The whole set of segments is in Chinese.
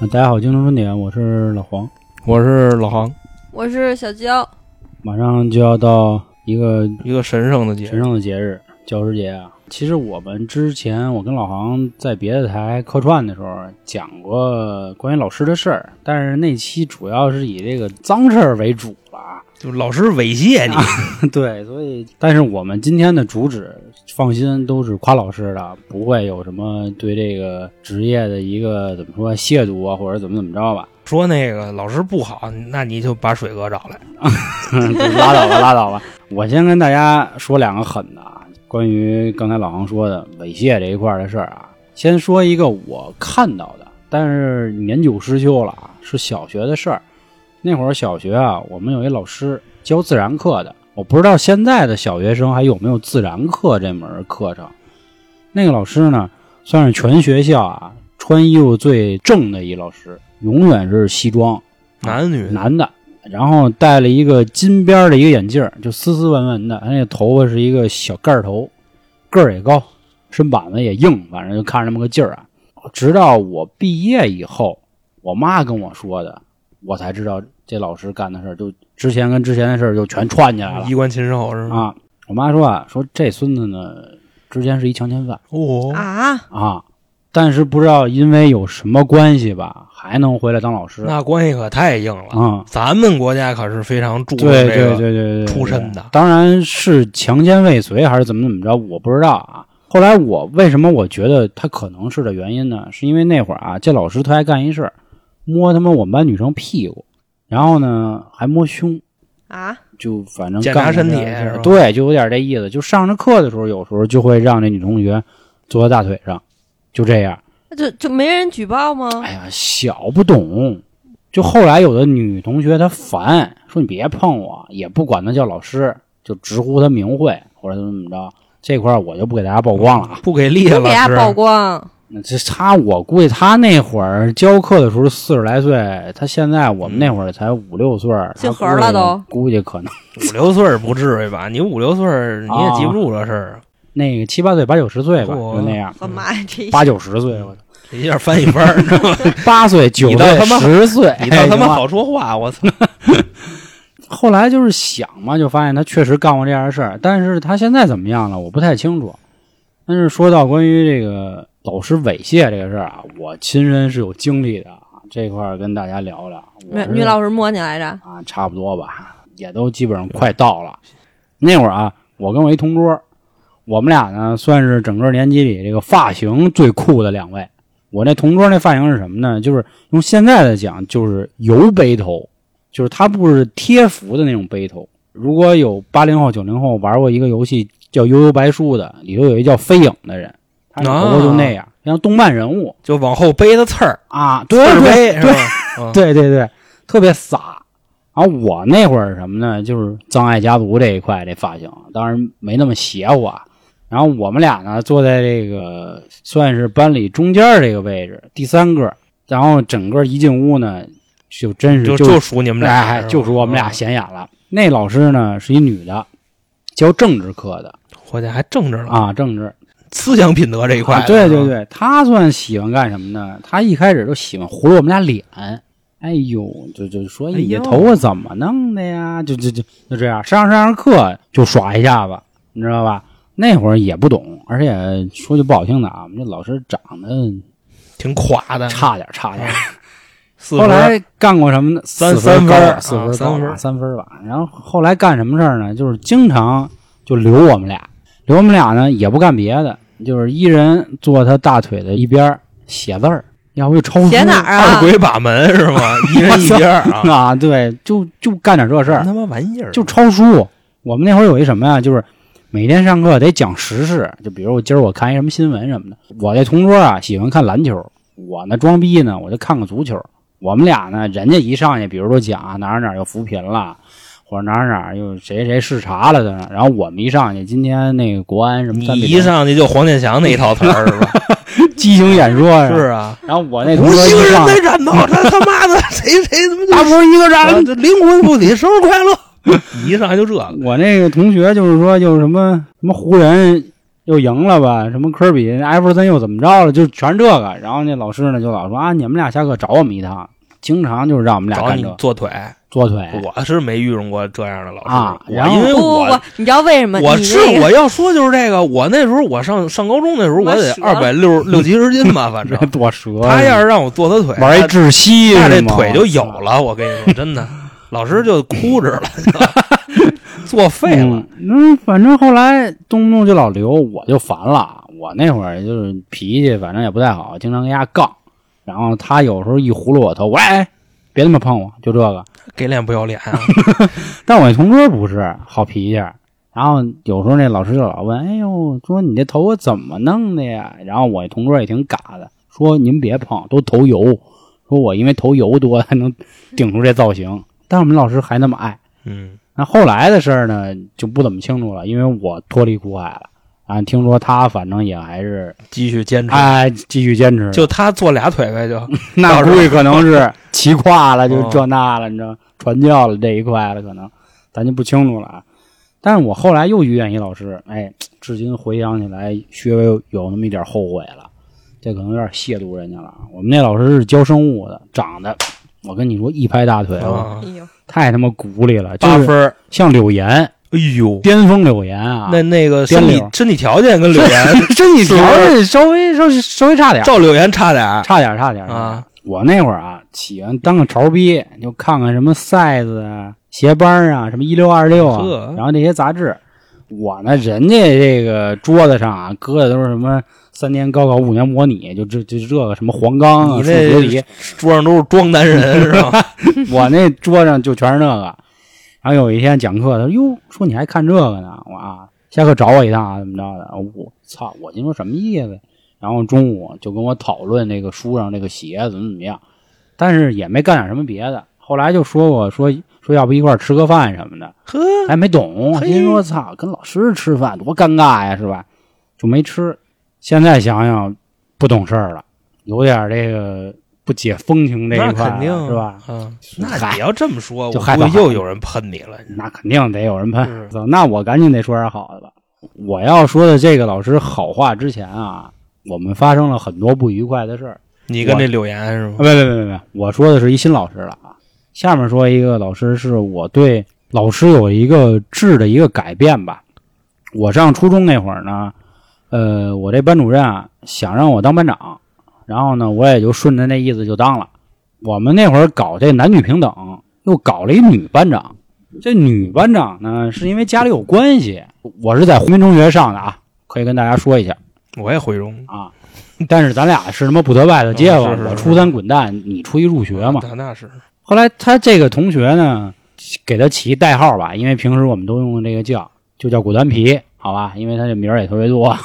啊，大家好，京城春点，我是老黄。我是老航，我是小娇，马上就要到一个一个神圣的节神圣的节日——教师节啊。其实我们之前我跟老航在别的台客串的时候讲过关于老师的事儿，但是那期主要是以这个脏事儿为主了啊。就老师猥亵你，对，所以但是我们今天的主旨，放心，都是夸老师的，不会有什么对这个职业的一个怎么说亵渎啊，或者怎么怎么着吧。说那个老师不好，那你就把水哥找来。拉倒吧，拉倒吧。我先跟大家说两个狠的啊，关于刚才老王说的猥亵这一块的事儿啊。先说一个我看到的，但是年久失修了啊，是小学的事儿。那会儿小学啊，我们有一老师教自然课的，我不知道现在的小学生还有没有自然课这门课程。那个老师呢，算是全学校啊穿衣服最正的一老师，永远是西装，男女男的，然后戴了一个金边的一个眼镜，就斯斯文文的，他那头发是一个小盖头，个儿也高，身板子也硬，反正就看着那么个劲儿啊。直到我毕业以后，我妈跟我说的，我才知道这老师干的事儿，就之前跟之前的事儿就全串起来了衣冠禽兽是吗？啊。我妈说啊，说这孙子呢，之前是一强奸犯哦，啊，啊，但是不知道因为有什么关系吧，还能回来当老师那关系可太硬了。啊。咱们国家可是非常注重对对这个对对对，出身的当然是强奸未遂还是怎么怎么着，我不知道啊。后来我为什么我觉得他可能是的原因呢？是因为那会儿啊，这老师特爱干一事儿，摸他妈我们班女生屁股，然后呢还摸胸，啊，就反正检查身体对，就有点这意思。就上着课的时候，有时候就会让这女同学坐在大腿上，就这样。那就就没人举报吗？哎呀，小不懂。就后来有的女同学她烦，说你别碰我，也不管她叫老师，就直呼她名讳或者怎么怎么着。这块儿我就不给大家曝光了啊。不给力了，不给大家曝光，那这他，我估计他那会儿教课的时候四十来岁，他现在我们那会儿才五六岁儿，姓何他估计了都估计可能 五六岁儿不至于吧？你五六岁儿你也记不住这事儿，那个七八岁、八九十岁吧，就那样。我妈呀，这八九十岁，我操这一下翻一番儿，你知道吗八岁、九岁、你倒他妈十岁，你倒他妈哎好说话，我操！后来就是想嘛，就发现他确实干过这样的事儿，但是他现在怎么样了，我不太清楚。但是说到关于这个老师猥亵这个事儿啊，我亲身是有经历的，这块儿跟大家聊聊。女女老师摸你来着，啊，差不多吧，也都基本上快到了。那会儿啊，我跟我一同桌，我们俩呢算是整个年级里这个发型最酷的两位。我那同桌那发型是什么呢？就是用现在的讲，就是油背头，就是他不是贴服的那种背头。如果有八零后、九零后玩过一个游戏叫《悠悠白书》的，里头有一叫飞影的人，他那头发就那样，像动漫人物就往后背的刺儿，啊，刺对对对 对对对，特别洒。然后我那会儿什么呢？就是葬爱家族这一块这发型，当然没那么邪乎啊。然后我们俩呢坐在这个算是班里中间这个位置，第三个。然后整个一进屋呢，就真是就就就属你们俩，哎，就属我们俩嗯显眼了。那老师呢是一女的，教政治课的伙计还正着呢，啊，政治思想品德这一块对对对，他算喜欢干什么呢？他一开始就喜欢糊了我们俩脸。哎呦，就就说你这头发怎么弄的呀？就就就就这样，上上上课就耍一下子，你知道吧？那会儿也不懂，而且说句不好听的啊，我们这老师长得挺垮的，差点差点。四后来干过什么呢？三分三分儿四分啊三分儿三分儿吧。然后后来干什么事儿呢？就是经常就留我们俩，留我们俩呢也不干别的，就是一人坐他大腿的一边写字儿，要不就抄书。写哪儿二啊？鬼把门是吗？一人一边啊，啊？对，就就干点这事儿，什么他妈玩意儿，就抄书。我们那会儿有一什么呀？就是每天上课得讲时事，就比如我今儿我看一什么新闻什么的。我这同桌啊喜欢看篮球，我呢装逼呢我就看个足球。我们俩呢，人家一上去，比如说讲啊哪儿哪儿又扶贫了，哪儿哪儿又谁谁视察了的呢，然后我们一上去，今天那个国安什么你三比一上去就黄健翔那一套词儿是吧？激情演说呀是啊，然后我那同无桌情人一上的战斗，这他妈的谁谁他妈他不是一个啊人。灵魂附体，生日快乐！你一上来就这个，我那个同学就是说，就是什么什么湖人又赢了吧？什么科比、艾弗森又怎么着了？就全是这个。然后那老师呢就老说啊，你们俩下课找我们一趟，经常就是让我们俩找你干这做腿，做腿我是没遇上过这样的老师啊然后因为不不我不，你知道为什么？我是我要说就是这个，我那时候我上上高中那时候，我得二百六六七十斤吧，反正 多折。他要是让我坐他腿，玩一窒息，那这腿就有了。我跟你说，真的，老师就哭着了，就作废了。嗯，嗯，反正后来动不动就老刘，我就烦了。我那会儿就是脾气，反正也不太好，经常跟人家杠。然后他有时候一葫芦我头，我说哎，别他妈碰我，就这个。给脸不要脸啊！但我那同桌不是好脾气，然后有时候那老师就老问：“哎呦，说你这头发怎么弄的呀？”然后我那同桌也挺嘎的，说：“您别碰，都头油。”说我因为头油多才能顶出这造型。但我们老师还那么爱。嗯，那后来的事儿呢，就不怎么清楚了，因为我脱离苦海了。啊，听说他反正也还是继续坚持。哎继续坚持，就他做俩腿呗，就。那估计可能是 骑跨了，就哦。这那了，你知道，传教了这一块了，可能。咱就不清楚了啊。但是我后来又遇见一老师，哎，至今回想起来，稍微有那么一点后悔了，这可能有点亵渎人家了啊。我们那老师是教生物的，长得我跟你说一拍大腿，太他妈骨力了，就是八分儿。像柳岩，哎呦，巅峰柳岩啊，那那个身体身体条件跟柳岩 身体条件稍微稍微稍微差点儿，照柳岩差点。差点差点啊！我那会儿啊，喜欢当个潮逼，就看看什么 size 啊、鞋帮啊、什么一六二六啊，然后那些杂志。我呢，人家这个桌子上啊，搁的都是什么三年高考五年模拟，就这就这个什么黄冈啊、你数学题，桌上都是装男人是吧？我那桌上就全是那个。然后有一天讲课，他说：“哟，说你还看这个呢？”我啊，下课找我一趟啊，怎么着的？我操！我心说什么意思？然后中午就跟我讨论那个书上那个鞋怎么怎么样，但是也没干点什么别的。后来就说我说说要不一块儿吃个饭什么的，呵，还没懂，嘿心说操，跟老师吃饭多尴尬呀，是吧？就没吃。现在想想不懂事儿了，有点这个不解风情这一那块肯定是吧？？嗯，那你要这么说，我就害怕又有人喷你了。那肯定得有人喷那我赶紧得说点好的吧。我要说的这个老师好话之前啊，我们发生了很多不愉快的事儿。你跟这柳岩是啊，吗？别别别别别，我说的是一新老师了啊。下面说一个老师，是我对老师有一个质的一个改变吧。我上初中那会儿呢，呃，我这班主任啊想让我当班长，然后呢，我也就顺着那意思就当了。我们那会儿搞这男女平等，又搞了一女班长。这女班长呢，是因为家里有关系，我是在回民中学上的啊，可以跟大家说一下。我也回中啊。但是咱俩是什么不得外的街坊，嗯是是是我初三滚蛋，你初一入学嘛。那那是后来他这个同学呢，给他起一代号吧，因为平时我们都用这个叫，就叫果丹皮，好吧？因为他这名儿也特别多。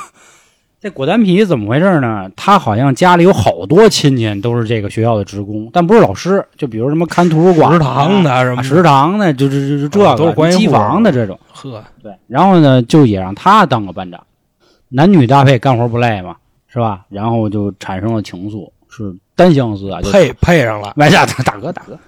这果丹皮怎么回事呢？他好像家里有好多亲戚都是这个学校的职工，但不是老师，就比如什么看图书馆、食堂的什么啊食堂的，就就就就这个啊都是关系机房的这种。呵，对，然后呢，就也让他当个班长，男女搭配，干活不累嘛，是吧？然后就产生了情愫，是单相思啊，就配配上了。没事，大哥大哥，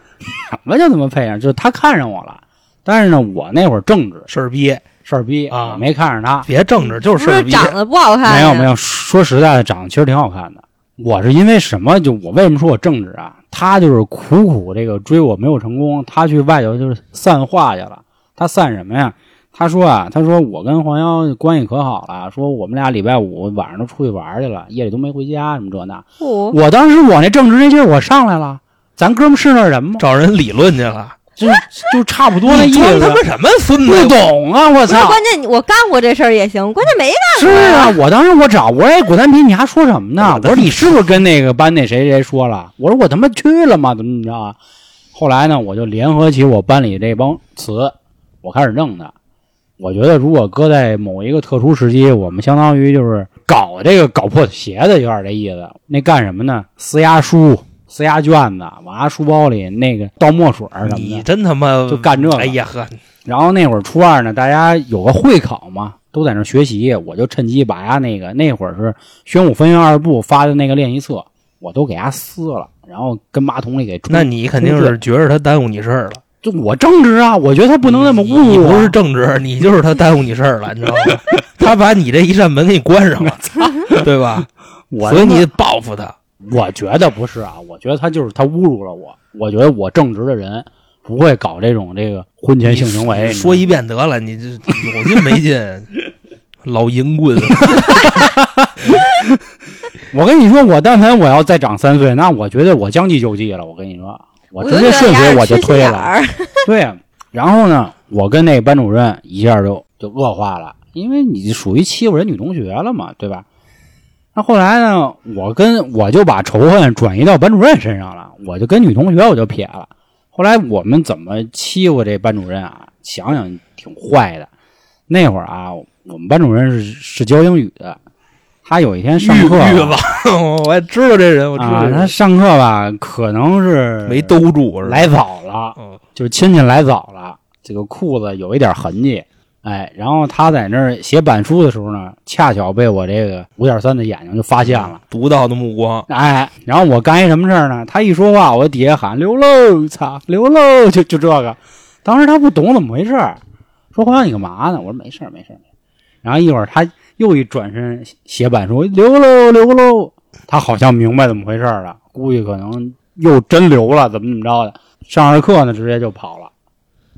什么叫怎么配上？就是他看上我了，但是呢，我那会儿正直事儿逼，事儿逼啊我没看上他。别正直，就是事儿逼。是长得不好看，没有没有，，说实在的，长得其实挺好看的。我是因为什么？就我为什么说我正直啊？他就是苦苦这个追我没有成功，他去外头就是散话去了。他散什么呀？他说啊，他说我跟黄瑶关系可好了，说我们俩礼拜五晚上都出去玩去了，夜里都没回家，什么这那。不，我当时我那正直那劲儿，我上来了。咱哥们是那人吗？找人理论去了，就就差不多那意思。他妈什么孙子不？懂啊！我操！关键，我干过这事儿也行，关键没干过是啊，我当时我找我说，哎，果丹皮，你还说什么呢？我说你是不是跟那个班那谁谁说了？我说我他妈去了吗？怎么怎么着啊？后来呢，我就联合起我班里这帮词，我开始弄他。我觉得如果搁在某一个特殊时期，我们相当于就是搞这个搞破鞋的，有点这意思。那干什么呢？撕压书、撕压卷子，往他书包里那个倒墨水儿什么你的。真他妈就干这个哎呀呵，然后那会儿初二呢，大家有个会考嘛，都在那学习，我就趁机把呀那个那会儿是宣武分院二部发的那个练习册，我都给它撕了，然后跟马桶里给冲。那你肯定是觉着他耽误你事儿了。就我正直啊，我觉得他不能那么侮辱我。你不是正直，你就是他耽误你事儿了，你知道吗？他把你这一扇门给你关上了，对吧？我所以你得报复他。我觉得不是啊，我觉得他就是他侮辱了我。我觉得我正直的人不会搞这种这个婚前性行为。说一遍得了，你这有劲没劲？老淫棍，我跟你说，我但凡我要再长三岁，那我觉得我将计就计了。我跟你说，我直接顺水我就推了。了。对，然后呢，我跟那班主任一下就就恶化了，因为你属于欺负人女同学了嘛，对吧？那后来呢，我跟我就把仇恨转移到班主任身上了，我就跟女同学我就撇了。后来我们怎么欺负这班主任啊？想想挺坏的。那会儿啊，我们班主任是是教英语的，他有一天上课 我还知道这人，我知道啊，他上课吧，可能是没兜住？来早了，嗯，就是亲戚来早了，这个裤子有一点痕迹，哎，然后他在那儿写板书的时候呢，恰巧被我这个五点三的眼睛就发现了，独到的目光，哎，然后我干一什么事儿呢？他一说话，我底下喊刘漏，操，刘漏，就就这个，当时他不懂怎么回事儿，说黄洋你干嘛呢？我说没事儿没事儿，然后一会儿他又一转身写板书，刘喽刘喽，他好像明白怎么回事儿了，估计可能又真留了，怎么怎么着的。上着课呢，直接就跑了，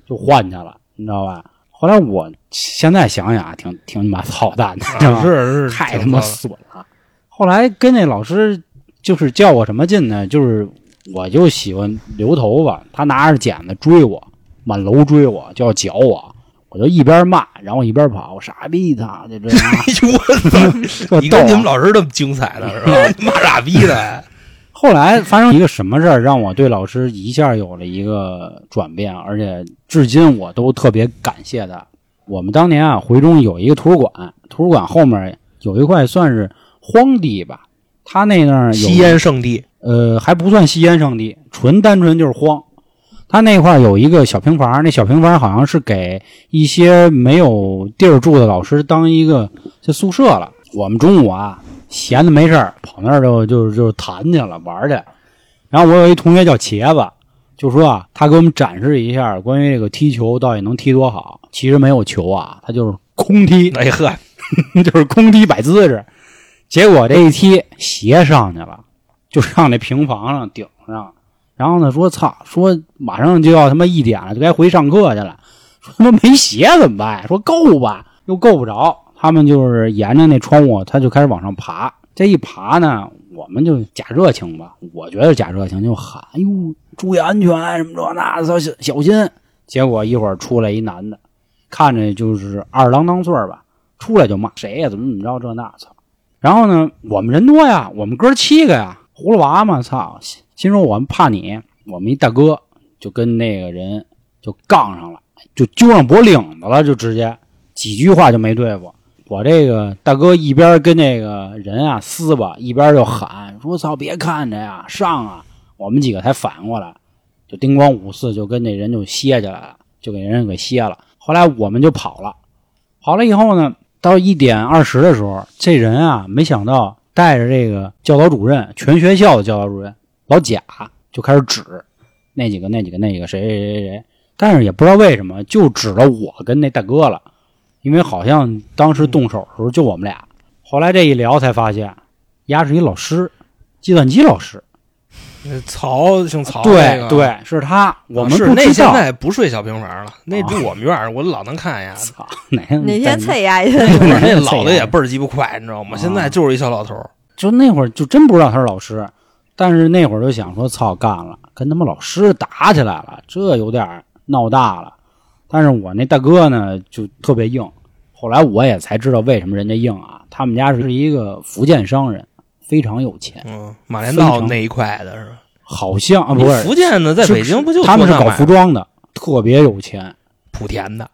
就换去了，你知道吧？后来我现在想想啊，挺挺他妈操蛋的，是是太他妈损了。后来跟那老师就是较我什么劲呢？就是我就喜欢留头发，他拿着剪子追我，满楼追我，就要绞我。我就一边骂，然后一边跑，我傻逼他，就这样，你跟你们老师这么精彩的是吧？骂傻逼的还，后来发生一个什么事儿，让我对老师一下有了一个转变，而且至今我都特别感谢他。我们当年啊，回中有一个图书馆，图书馆后面有一块算是荒地吧，他那那儿有吸烟圣地，呃，还不算吸烟圣地，纯单纯就是荒。他那块有一个小平房，那小平房好像是给一些没有地儿住的老师当一个这宿舍了。我们中午啊，闲的没事儿，跑那儿就就就弹去了，玩儿去。然后我有一同学叫茄子，就说啊，他给我们展示一下关于这个踢球到底能踢多好。其实没有球啊，他就是空踢，哎呵，就是空踢摆姿势。结果这一踢鞋上去了，就上那平房上顶上。然后呢，说操，说马上就要他妈一点了，就该回上课去了。说他妈没鞋怎么办？说够吧，又够不着。他们就是沿着那窗户，他就开始往上爬。这一爬呢，我们就假热情吧，我觉得假热情就喊：“哎呦，注意安全，什么这那，小心。”结果一会儿出来一男的，看着就是二郎当岁吧，出来就骂谁呀，怎么怎么着，这那操。然后呢，我们人多呀，我们哥七个呀，葫芦娃嘛，操，心说我们怕你，我们一大哥就跟那个人就杠上了，就揪上脖领子了，就直接几句话就没对付。我这个大哥一边跟那个人啊撕吧，一边就喊说：“操，别看着呀，上啊！”我们几个才反应过来，就叮咣五四就跟那人就歇起来了，就给人给歇了。后来我们就跑了，跑了以后呢，到一点二十的时候，这人啊，没想到带着这个教导主任，全学校的教导主任老贾就开始指那几个、那几个、那几个谁谁谁谁谁，但是也不知道为什么就指了我跟那大哥了，因为好像当时动手的时候就我们俩。后来这一聊才发现，丫是一老师，计算机老师。那曹姓曹，那个，对对，是他。我们是那不知道。现在不睡小平房了，那住我们院儿，我老能看呀。操，哪天哪天再啐呀去？那老的也倍儿鸡巴快，你知道吗？啊现在就是一小老头儿，就那会儿就真不知道他是老师，但是那会儿就想说，操，干了，跟他们老师打起来了，这有点闹大了。但是我那大哥呢，就特别硬。后来我也才知道为什么人家硬啊，他们家是一个福建商人，非常有钱，嗯，马连道那一块的是吧？好像啊不是福建的在北京不就他们是搞服装的，特别有钱。莆田的，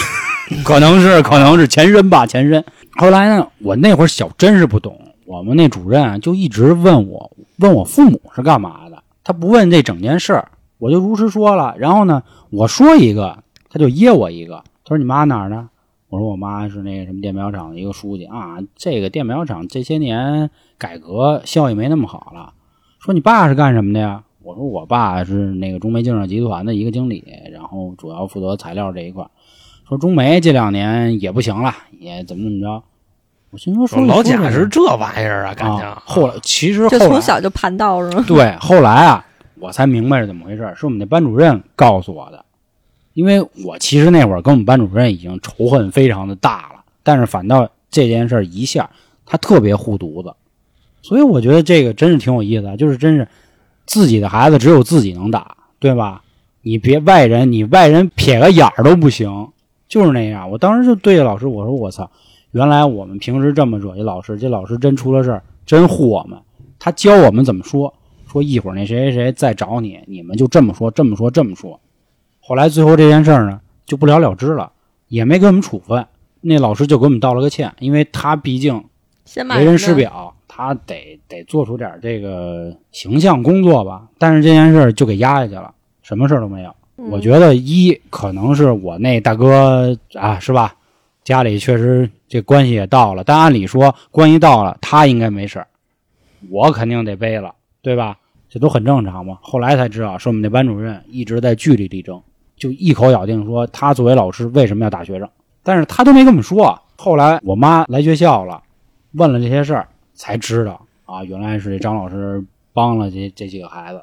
可能是可能是前身吧，前身。后来呢，我那会儿小真是不懂，我们那主任啊就一直问我，问我父母是干嘛的，他不问这整件事儿，我就如实说了。然后呢，我说一个，他就噎我一个，他说你妈哪儿的？我说我妈是那个什么电表厂的一个书记啊，这个电表厂这些年改革效益没那么好了。说你爸是干什么的呀？我说我爸是那个中煤建设集团的一个经理，然后主要负责材料这一块。说中煤这两年也不行了，也怎么怎么着。我心说说老贾是这玩意儿啊，感情啊。后来其实就后来从小就盘道是吗？对，后来啊，我才明白是怎么回事，是我们那班主任告诉我的。因为我其实那会儿跟我们班主任已经仇恨非常的大了，但是反倒这件事儿一下，他特别护犊子，所以我觉得这个真是挺有意思的，就是真是自己的孩子只有自己能打，对吧？你别外人，你外人撇个眼儿都不行，就是那样。我当时就对着老师我说：“我操，原来我们平时这么惹一老师，这老师真出了事儿，真护我们。他教我们怎么说，说一会儿那谁谁谁再找你，你们就这么说，这么说，这么说。后来最后这件事儿呢，就不了了之了，也没给我们处分。那老师就给我们道了个歉，因为他毕竟为人师表，他得得做出点这个形象工作吧。但是这件事儿就给压下去了，什么事儿都没有。嗯我觉得一可能是我那大哥啊，是吧？家里确实这关系也到了，但按理说关系到了，他应该没事儿，我肯定得背了，对吧？这都很正常嘛。后来才知道，是我们那班主任一直在据理力争，就一口咬定说他作为老师为什么要打学生，但是他都没跟我们说。后来我妈来学校了，问了这些事儿，才知道啊，原来是这张老师帮了这这几个孩子。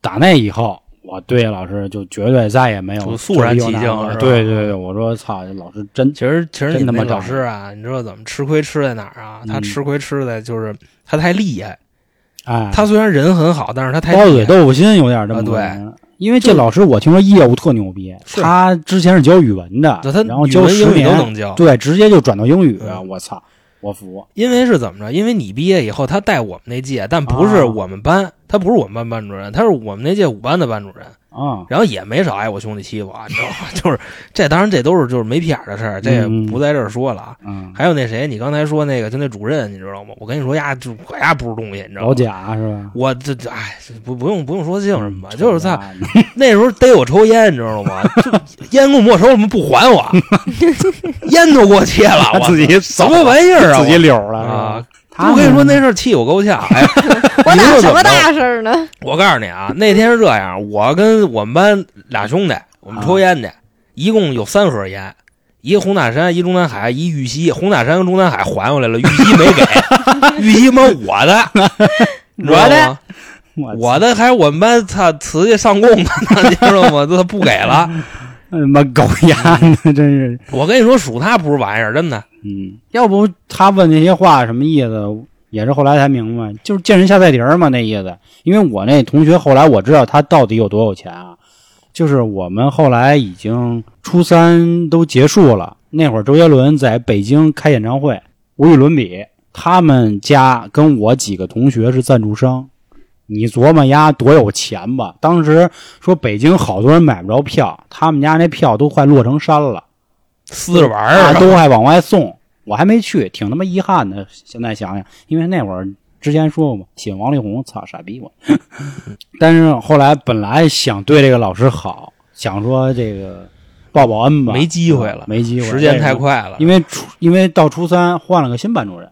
打那以后，我对老师就绝对再也没有肃然起敬这个是吧对对对，我说操，这老师真其实其实你们老师啊，你知道怎么吃亏吃在哪儿啊？他嗯吃亏吃在就是他太厉害。哎，他虽然人很好，但是他太包厉害。嘴豆腐心有点这么啊对因为这老师我听说业务特牛逼，他之前是教语文的，那他然后、教十英语都，能教。对，直接就转到英语，嗯我操，我服。因为是怎么着？因为你毕业以后，他带我们那届，但不是啊我们班，他不是我们班班主任，他是我们那届五班的班主任。啊，然后也没少挨我兄弟欺负啊，你知道吗？就是这，当然这都是就是没屁眼的事儿，这也嗯不在这儿说了啊。嗯，还有那谁，你刚才说那个，就那主任，你知道吗？我跟你说呀，就我呀不是东西，你知道吗老吗？贾是吧？我这这哎，不不用不用说姓什么，嗯就是他他 那时候逮我抽烟，你知道吗？就烟给我没收了，不还我，烟都给我切了，我自己什么玩意儿啊？自己溜了啊！我跟你说那事儿气我够呛，哎，我哪有什么你说怎么大事儿呢？我告诉你啊，那天是这样，我跟我们班俩兄弟，我们抽烟去，一共有三盒烟，一个红塔山，一中南海，一玉溪。红塔山跟中南海还回来了，玉溪没给，玉溪妈我的，你知道吗？我我的还是我们班他瓷器上供的呢，你知道吗？他不给了。他妈狗牙呢，真是。我跟你说，数他不是玩意儿，真的。嗯，要不他问那些话什么意思？也是后来才明白，就是见人下菜碟儿嘛，那意思。因为我那同学后来我知道他到底有多有钱啊，就是我们后来已经初三都结束了，那会儿周杰伦在北京开演唱会，无与伦比。他们家跟我几个同学是赞助商，你琢磨丫多有钱吧？当时说北京好多人买不着票，他们家那票都快落成山了。撕着玩儿啊，啊，都还往外送，我还没去，挺他妈遗憾的。现在想想，因为那会儿之前说过嘛，喜欢王力宏，操傻逼我。但是后来本来想对这个老师好，想说这个报报恩吧，没机会了没机会，时间太。快了。因为初因为到初三换了个新班主任，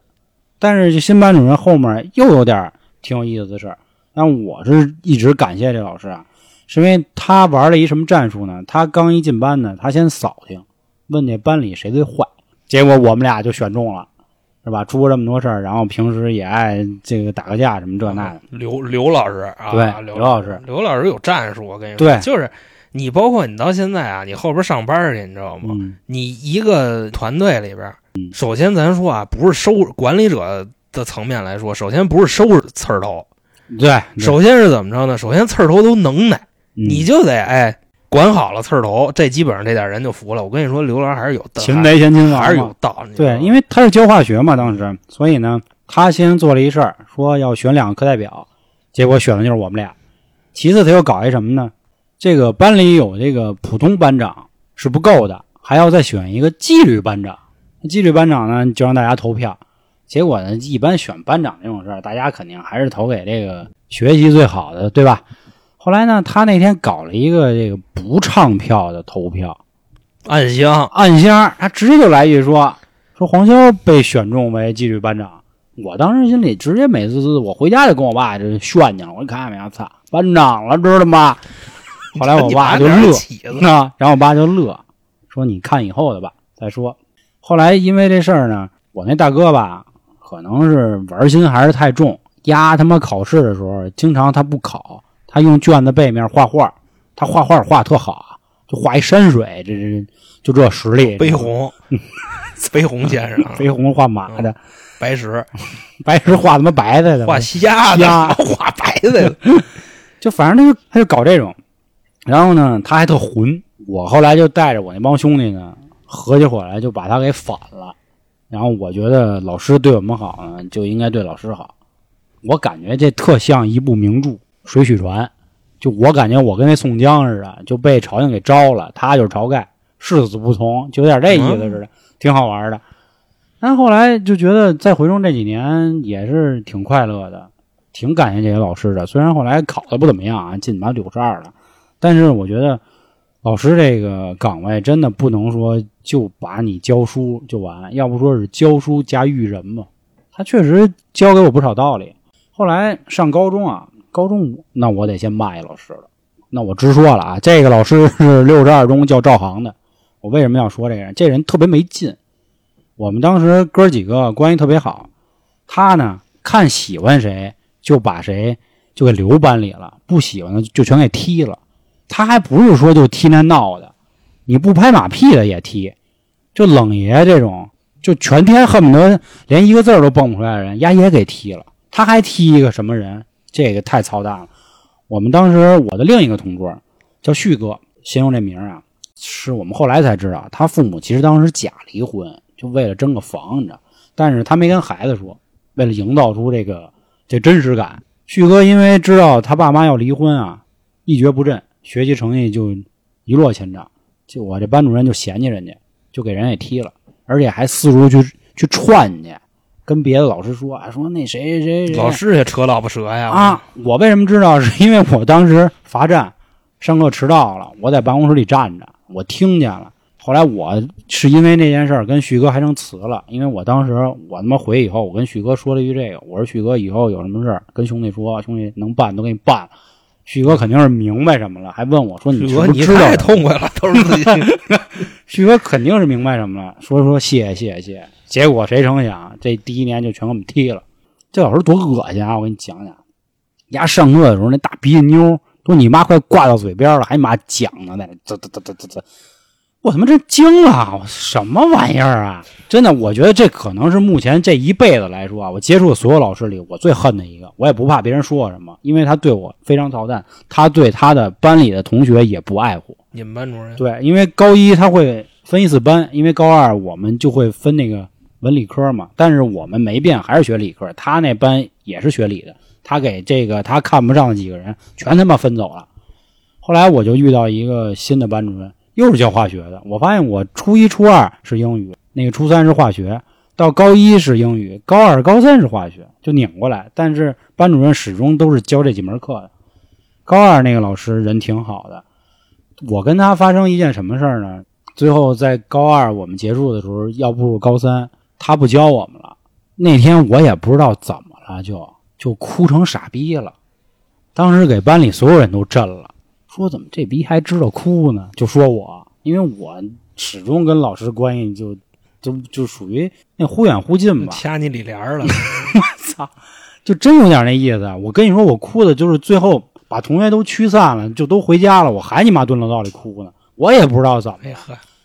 但是这新班主任后面又有点挺有意思的事儿。但我是一直感谢这老师啊，是因为他玩了一什么战术呢？他刚一进班呢，他先扫听，问这班里谁最坏，结果我们俩就选中了，是吧？出过这么多事儿，然后平时也爱这个打个架什么这那的。刘刘老师啊，对刘刘老师，刘老师有战术，我跟你说，对就是你包括你到现在啊，你后边上班去，你知道吗？嗯你一个团队里边，首先咱说啊，不是收管理者的层面来说，首先不是收拾刺儿头，对，对首先是怎么着呢？首先刺儿头都能耐，嗯你就得哎管好了刺儿头，这基本上这点人就服了。我跟你说，刘老师还是有道，擒贼先擒王还是有道理。对，因为他是教化学嘛，当时，所以呢，他先做了一事儿，说要选两个课代表，结果选的就是我们俩。其次，他又搞一什么呢？这个班里有这个普通班长是不够的，还要再选一个纪律班长。纪律班长呢，就让大家投票。结果呢，一般选班长这种事儿，大家肯定还是投给这个学习最好的，对吧？后来呢，他那天搞了一个这个不唱票的投票，暗箱暗箱，他直接就来一句说说黄潇被选中为纪律班长，我当时心里直接美滋滋，我回家就跟我爸就炫去了。我看没有，操，班长了，知道吗？后来我爸就乐，啊，然后我爸就乐，说你看以后的吧，再说。后来因为这事儿呢，我那大哥吧，可能是玩心还是太重，压他妈考试的时候，经常他不考，他用卷子背面画画，他画画画特好，就画一山水，这这就这实力。飞鸿，飞鸿先生，飞鸿画马的，白石，白石画他妈白菜的，画虾的，画白菜的，就反正他就他就搞这种。然后呢，他还特混。我后来就带着我那帮兄弟呢，合起伙来就把他给反了。然后我觉得老师对我们好呢，就应该对老师好。我感觉这特像一部名著《水浒传》，就我感觉我跟那宋江似的，就被朝廷给招了，他就是晁盖，誓死不从，就有点这意思似的，挺好玩的。但后来就觉得在回中这几年也是挺快乐的，挺感谢这些老师的。虽然后来考的不怎么样啊，进满六十二了。但是我觉得，老师这个岗位真的不能说就把你教书就完，要不说是教书加育人嘛。他确实教给我不少道理。后来上高中啊，高中那我得先骂一老师了。那我直说了啊，这个老师是六十二中叫赵航的。我为什么要说这个人？这人特别没劲。我们当时哥几个关系特别好，他呢看喜欢谁就把谁就给留班里了，不喜欢的就全给踢了。他还不是说就踢那闹的，你不拍马屁的也踢，就冷爷这种，就全天恨不得连一个字都蹦不出来的人，丫也给踢了。他还踢一个什么人？这个太操蛋了。我们当时我的另一个同桌叫旭哥，先用这名啊，是我们后来才知道，他父母其实当时假离婚，就为了争个房你知道，但是他没跟孩子说，为了营造出这个这真实感。旭哥因为知道他爸妈要离婚啊，一蹶不振。学习成绩就一落千丈，就我这班主任就嫌弃人家，就给人给踢了，而且还四处去去串去，跟别的老师说啊，说那谁谁谁，老师也扯老婆舌呀啊！我为什么知道？是因为我当时罚站，上课迟到了，我在办公室里站着，我听见了。后来我是因为那件事跟旭哥还成词了，因为我当时我他妈回去以后，我跟旭哥说了一句这个，我说旭哥以后有什么事跟兄弟说，兄弟能办都给你办了。旭哥肯定是明白什么了，还问我说：“你知不知道？”太痛快了，都是自己。旭哥肯定是明白什么了，说说谢谢谢。结果谁成想，这第一年就全给我们踢了。这老师多恶心啊！我给你讲讲，丫上课的时候那大鼻涕妞都你妈快挂到嘴边了，还你妈讲呢，那啧啧啧啧啧啧。我他妈真惊了！什么玩意儿啊！真的，我觉得这可能是目前这一辈子来说啊，我接触的所有老师里，我最恨的一个。我也不怕别人说我什么，因为他对我非常操蛋，他对他的班里的同学也不爱护。你们班主任？对，因为高一他会分一次班，因为高二我们就会分那个文理科嘛。但是我们没变，还是学理科。他那班也是学理的，他给这个他看不上的几个人全他妈分走了。后来我就遇到一个新的班主任。又是教化学的，我发现我初一、初二是英语，那个初三是化学，到高一是英语，高二、高三是化学，就拧过来。但是班主任始终都是教这几门课的。高二那个老师人挺好的，我跟他发生一件什么事儿呢？最后在高二我们结束的时候要步入高三，他不教我们了。那天我也不知道怎么了，就就哭成傻逼了，当时给班里所有人都震了。说怎么这逼还知道哭呢？就说我，因为我始终跟老师关系就就就属于那忽远忽近吧。掐你里帘了，我 操！就真有点那意思。我跟你说，我哭的就是最后把同学都驱散了，就都回家了，我还你妈蹲楼道里哭呢。我也不知道怎么，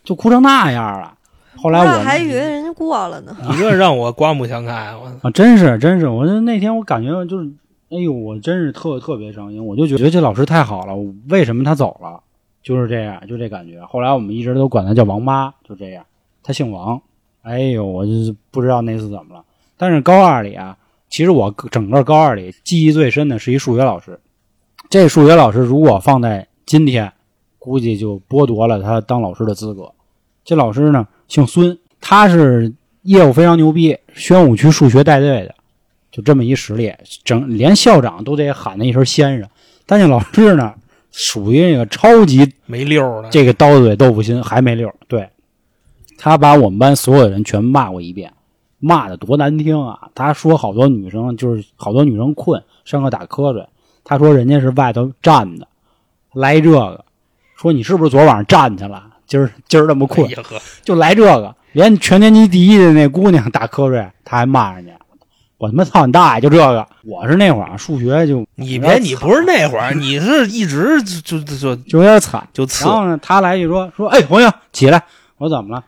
就哭成那样了。后来我还以为人家过了呢。你这让我刮目相看，我啊，真是真是，我那天我感觉就是。哎呦，我真是特特别伤心，我就觉得这老师太好了。为什么他走了？就是这样，就这感觉。后来我们一直都管他叫王妈，就这样。他姓王。哎呦，我就不知道那次怎么了。但是高二里啊，其实我整个高二里记忆最深的是一数学老师。这数学老师如果放在今天，估计就剥夺了他当老师的资格。这老师呢，姓孙，他是业务非常牛逼，宣武区数学带队的。就这么一实力，整连校长都得喊他一声先生。但那老师呢，属于那个超级没溜的，这个刀子嘴豆腐心还没溜。对，他把我们班所有人全骂过一遍，骂的多难听啊！他说好多女生就是好多女生困，上课打瞌睡。他说人家是外头站的，来这个，说你是不是昨晚上站去了？今儿今儿这么困，就来这个。连全年级第一的那姑娘打瞌睡，他还骂人家。我他妈操你大爷！就这个，我是那会儿数学就你别，你不是那会儿，你是一直就就就就有点惨，就次。然后呢，他来一句说说，哎，朋友起来。我说怎么了？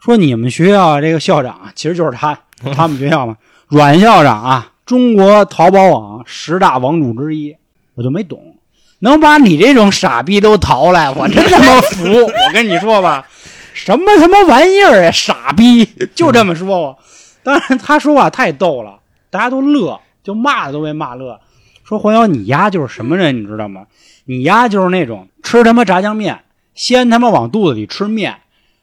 说你们学校这个校长其实就是他，他们学校嘛，阮校长啊，中国淘宝网十大网主之一。我就没懂，能把你这种傻逼都淘来，我真他妈服！我跟你说吧，什么他妈玩意儿呀，傻逼！就这么说我。当然，他说话太逗了，大家都乐，就骂的都被骂乐。说黄瑶，你丫就是什么人，你知道吗？你丫就是那种吃他妈炸酱面，先他妈往肚子里吃面，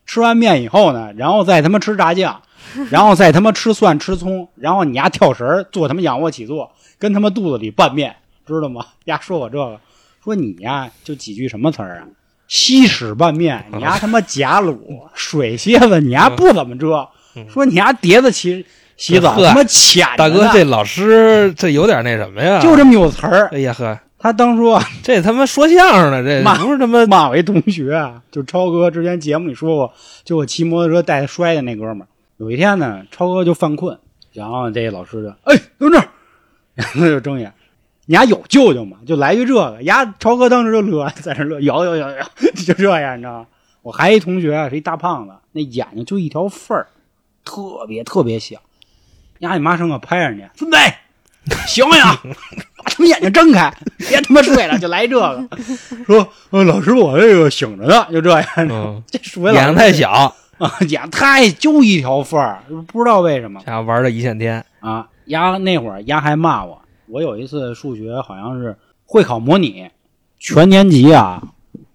吃完面以后呢，然后再他妈吃炸酱，然后再他妈吃蒜吃葱，然后你丫跳绳做他妈仰卧起坐，跟他妈肚子里拌面，知道吗？丫说我这个，说你呀就几句什么词儿啊？稀屎拌面，你丫他妈假卤水蝎子，你丫不怎么遮。说你丫碟子洗洗澡他妈浅，大哥这老师这有点那什么呀？就这么有词儿。哎呀呵，他当初这他妈说相声的，这不是他妈骂我一同学，就超哥之前节目里说过，就我骑摩托车带他摔的那哥们儿。有一天呢，超哥就犯困，然后这老师就哎蹲这儿，然后就睁眼，你丫有舅舅吗？就来句这个，丫超哥当时就乐，在那乐，有有有有，就这样，你知道吗？我还一同学是一大胖子，那眼睛就一条缝儿。特别特别小，丫你妈生个拍上去，孙子，醒醒，把他们眼睛睁开，别他妈睡了，就来这个。说，老师，我这个醒着呢，就这样。眼睛太小啊，眼太就一条缝儿，不知道为什么。家玩的一线天啊！丫那会儿丫还骂我，我有一次数学好像是会考模拟，全年级啊。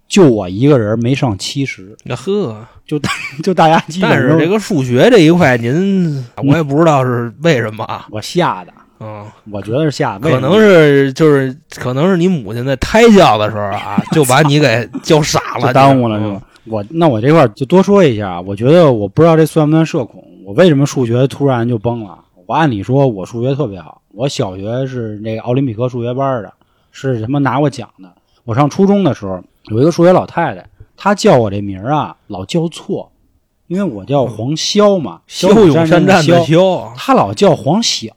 就我一个人没上七十，那呵，就就大家基本。但是这个数学这一块，您我也不知道是为什么啊。我吓的，嗯，我觉得是吓的，可能是就是可能是你母亲在胎教的时候啊，就把你给 教傻了，耽误了是吧？我那我这块就多说一下，我觉得我不知道这算不算社恐。我为什么数学突然就崩了？我按理说我数学特别好，我小学是那个奥林匹克数学班的，是什么拿过奖的。我上初中的时候。有一个数学老太太，她叫我这名儿啊，老叫错，因为我叫黄潇嘛，骁勇善战的骁，她老叫黄晓，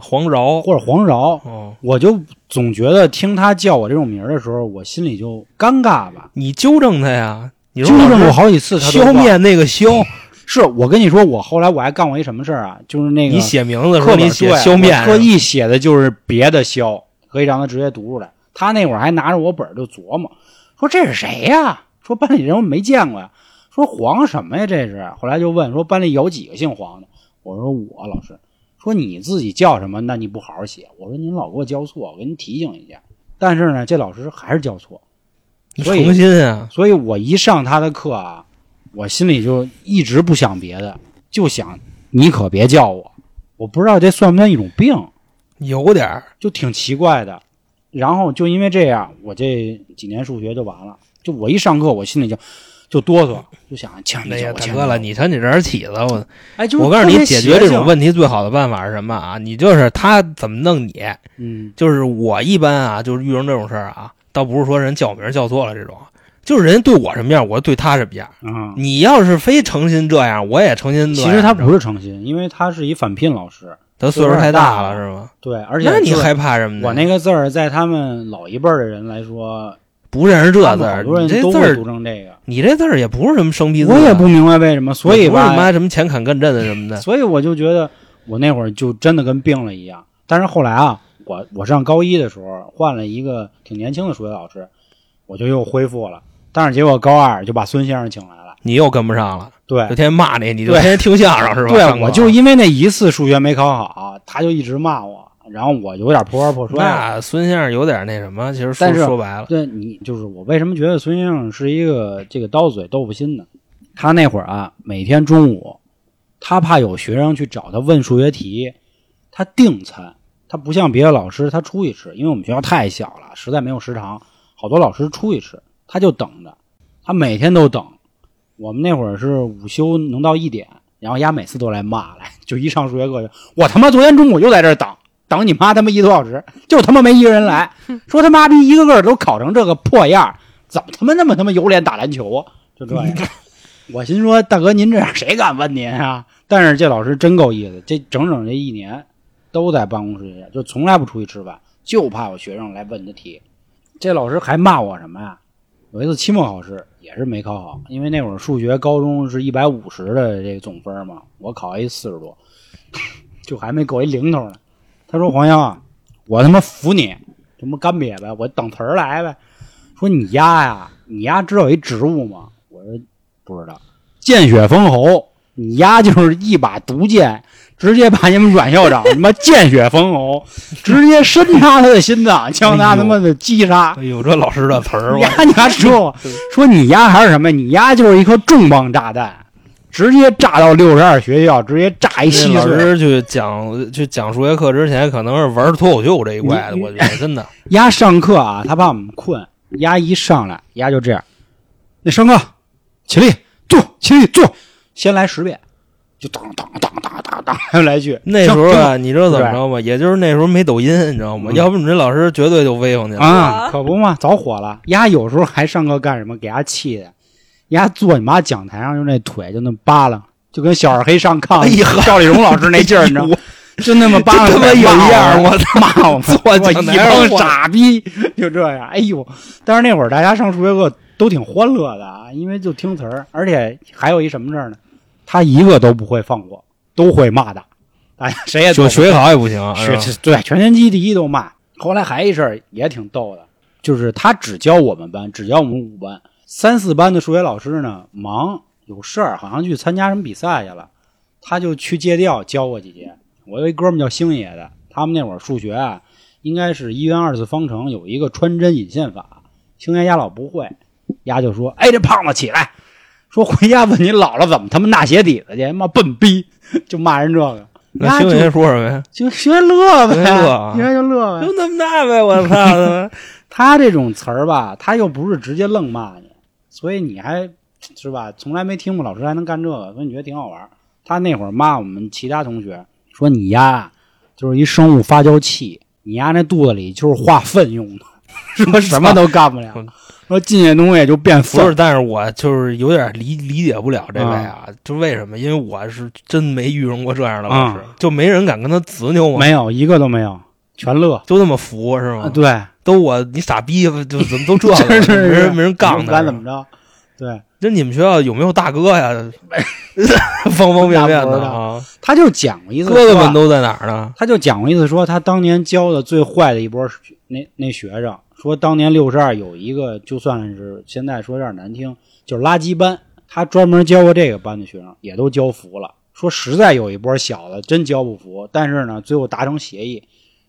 黄饶或者黄饶，我就总觉得听她叫我这种名儿的时候，我心里就尴尬吧。你纠正她呀，纠正过好几次，消灭那个消，是我跟你说，我后来我还干过一什么事儿啊？就是那个你写名字时候你写消灭，特意写的就是别的消，可以让他直接读出来。他那会儿还拿着我本儿就琢磨。说这是谁呀？说班里人我没见过呀。说黄什么呀？这是。后来就问说班里有几个姓黄的？我说我老师。说你自己叫什么？那你不好好写。我说您老给我教错，我给您提醒一下。但是呢，这老师还是教错。你重新啊！所以我一上他的课啊，我心里就一直不想别的，就想你可别叫我。我不知道这算不算一种病？有点儿就挺奇怪的。然后就因为这样，我这几年数学就完了。就我一上课，我心里就就哆嗦，就想千万别叫我。大哥了，你瞧你这人起子，我哎，我告诉你，解决这种问题最好的办法是什么啊？你就是他怎么弄你，嗯，就是我一般啊，就是遇上这种事儿啊，倒不是说人叫名叫错了这种，就是人对我什么样，我对他什么样。嗯，你要是非诚心这样，我也诚心。其实他不是诚心，因为他是一返聘老师。他岁数太大了，是吗？对，而且那你害怕什么？我那个字儿，在他们老一辈的人来说，不认识这字儿，多人都会读成这个。你这字儿也不是什么生僻字，我也不明白为什么。所以吧，妈什么前坎艮震什么的。所以我就觉得，我那会儿就真的跟病了一样。但是后来啊，我我上高一的时候换了一个挺年轻的数学老师，我就又恢复了。但是结果高二就把孙先生请来了，你又跟不上了。对，就天天骂你，你就天天听相声是吧？对，我就因为那一次数学没考好，他就一直骂我，然后我有点破罐破摔。那孙先生有点那什么，其实说说白了，对你就是我为什么觉得孙先生是一个这个刀子嘴豆腐心呢？他那会儿啊，每天中午，他怕有学生去找他问数学题，他订餐，他不像别的老师，他出去吃，因为我们学校太小了，实在没有食堂，好多老师出去吃，他就等着，他每天都等。我们那会儿是午休能到一点，然后丫每次都来骂来，就一上数学课就，我他妈昨天中午就在这儿等等你妈他妈一个多小时，就他妈没一个人来，说他妈逼一个个都考成这个破样，怎么他妈那么他妈有脸打篮球啊？就这样。我心说大哥您这样谁敢问您啊？但是这老师真够意思，这整整这一年都在办公室里，就从来不出去吃饭，就怕我学生来问他题。这老师还骂我什么呀？有一次期末考试也是没考好，因为那会儿数学高中是一百五十的这个总分嘛，我考一四十多，就还没够一零头呢。他说：“黄英，我他妈服你，他妈干瘪呗，我等词儿来呗。说你丫呀，你丫知道一植物吗？我说不知道，见血封喉。你丫就是一把毒箭。”直接把你们阮校长 他妈见血封喉，直接深插他的心脏，将他他妈的击杀。哎呦，这老师的词儿，丫你还说 说你丫还是什么？你丫就是一颗重磅炸弹，直接炸到六十二学校，直接炸一稀老师去讲去讲数学课之前，可能是玩脱口秀这一块的。我觉得真的，丫上课啊，他怕我们困，丫一上来，丫就这样。那上课，起立，坐，起立，坐，先来十遍。就当当当当当当来来去。那时候啊，你知道怎么着吗？也就是那时候没抖音，你知道吗？要不你这老师绝对就威风去了啊！可不嘛，早火了。丫有时候还上课干什么？给丫气的，丫坐你妈讲台上，就那腿就那么扒拉，就跟小二黑上炕赵丽蓉老师那劲儿，你知道吗？就那么扒拉，他妈有样我骂我，我一帮傻逼，就这样。哎呦！但是那会儿大家上数学课都挺欢乐的啊，因为就听词儿，而且还有一什么事儿呢？他一个都不会放过，都会骂的。哎，谁也就学好也不行，学对全年级第一都骂。后来还一事儿也挺逗的，就是他只教我们班，只教我们五班，三四班的数学老师呢忙有事儿，好像去参加什么比赛去了，他就去借调教我几节。我有一哥们叫星爷的，他们那会儿数学啊，应该是一元二次方程有一个穿针引线法，星爷家老不会，丫就说：“哎，这胖子起来。”说回家问你姥姥怎么他妈纳鞋底子去？妈笨逼，就骂人这个。那学爷说什么呀？就学乐呗，乐，学就乐呗，就那么大呗。我操！他这种词儿吧，他又不是直接愣骂你，所以你还是吧，从来没听过老师还能干这个，所以你觉得挺好玩。他那会儿骂我们其他同学，说你呀就是一生物发酵器，你呀那肚子里就是化粪用的，说什么都干不了。说进去东西就变不是，但是我就是有点理理解不了这位啊，就为什么？因为我是真没遇上过这样的老师，就没人敢跟他执拗吗？没有一个都没有，全乐，就那么服是吗？对，都我你傻逼，就怎么都这 样，没人没人杠他，怎么着？对，那你们学校有没有大哥呀？方方面面的啊，他就讲过一次，哥哥们都在哪儿呢？他就讲过一次，说他当年教的最坏的一波那那学生。说当年六十二有一个，就算是现在说有点难听，就是垃圾班。他专门教过这个班的学生，也都教服了。说实在有一波小子真教不服，但是呢，最后达成协议，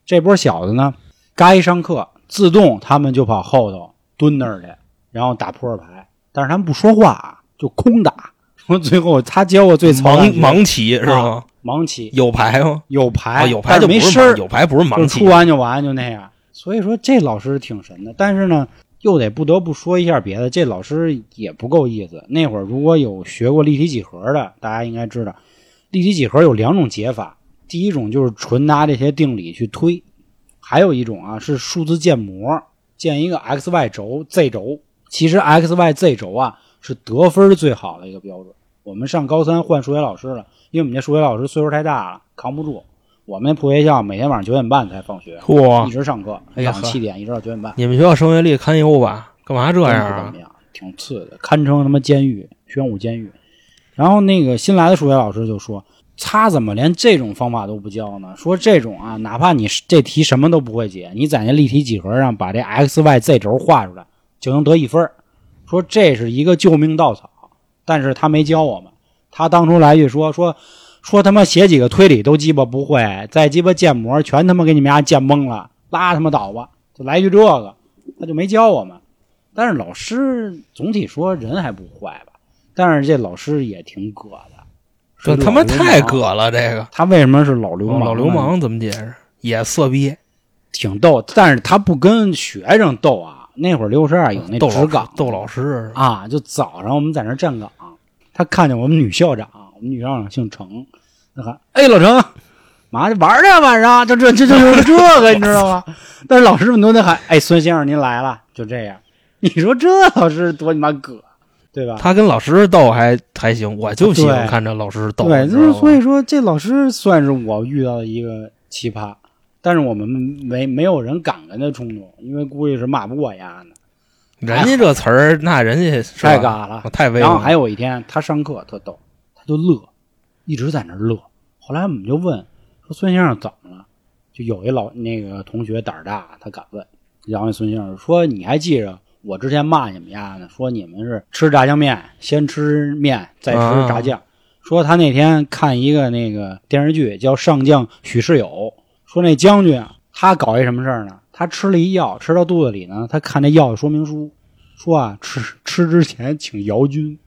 这波小子呢，嘎一上课，自动他们就跑后头蹲那儿去，然后打扑克牌。但是他们不说话，就空打。说最后他教过最盲盲棋是吗？盲棋有牌吗？有牌，有牌就没声有牌不是盲棋，出完就完，就那样。所以说这老师挺神的，但是呢，又得不得不说一下别的，这老师也不够意思。那会儿如果有学过立体几何的，大家应该知道，立体几何有两种解法，第一种就是纯拿这些定理去推，还有一种啊是数字建模，建一个 x y 轴 z 轴。其实 x y z 轴啊是得分最好的一个标准。我们上高三换数学老师了，因为我们家数学老师岁数太大了，扛不住。我们破学校每天晚上九点半才放学，嚯，一直上课，早上七点一直到九点半。你们学校升学率堪忧吧？干嘛这样啊？挺次的，堪称他妈监狱，玄武监狱。然后那个新来的数学老师就说：“他怎么连这种方法都不教呢？说这种啊，哪怕你这题什么都不会解，你在那立体几何上把这 x y z 轴画出来，就能得一分。说这是一个救命稻草，但是他没教我们。他当初来句说说。”说他妈写几个推理都鸡巴不会，再鸡巴建模全他妈给你们家建懵了，拉他妈倒吧，就来句这个，他就没教我们。但是老师总体说人还不坏吧，但是这老师也挺葛的，这他妈太葛了。这个他为什么是老流氓？老流氓怎么解释？也色逼，挺逗。但是他不跟学生斗啊。那会儿六十二有那值岗逗老师啊，就早上我们在那站岗，他看见我们女校长。我们女校长姓程，那喊：“哎，老程，嘛去玩去晚上？就这这就就是这个，你知道吗？”但是老师们都得喊：“哎，孙先生您来了。”就这样，你说这老师多你妈葛，对吧？他跟老师斗还还行，我就喜欢看着老师斗。对，就是所以说这老师算是我遇到的一个奇葩，但是我们没没有人敢跟他冲突，因为估计是骂不过丫的。人家这词儿，那人家太嘎了，太威。然后还有一天，他上课特逗，他就乐，一直在那乐。后来我们就问说：“孙先生怎么了？”就有一老那个同学胆儿大，他敢问。然后孙先生说：“你还记着我之前骂你们家呢？说你们是吃炸酱面，先吃面再吃炸酱。说他那天看一个那个电视剧叫《上将许世友》，说那将军啊，他搞一什么事儿呢？”他吃了一药，吃到肚子里呢。他看那药的说明书，说啊，吃吃之前请姚军。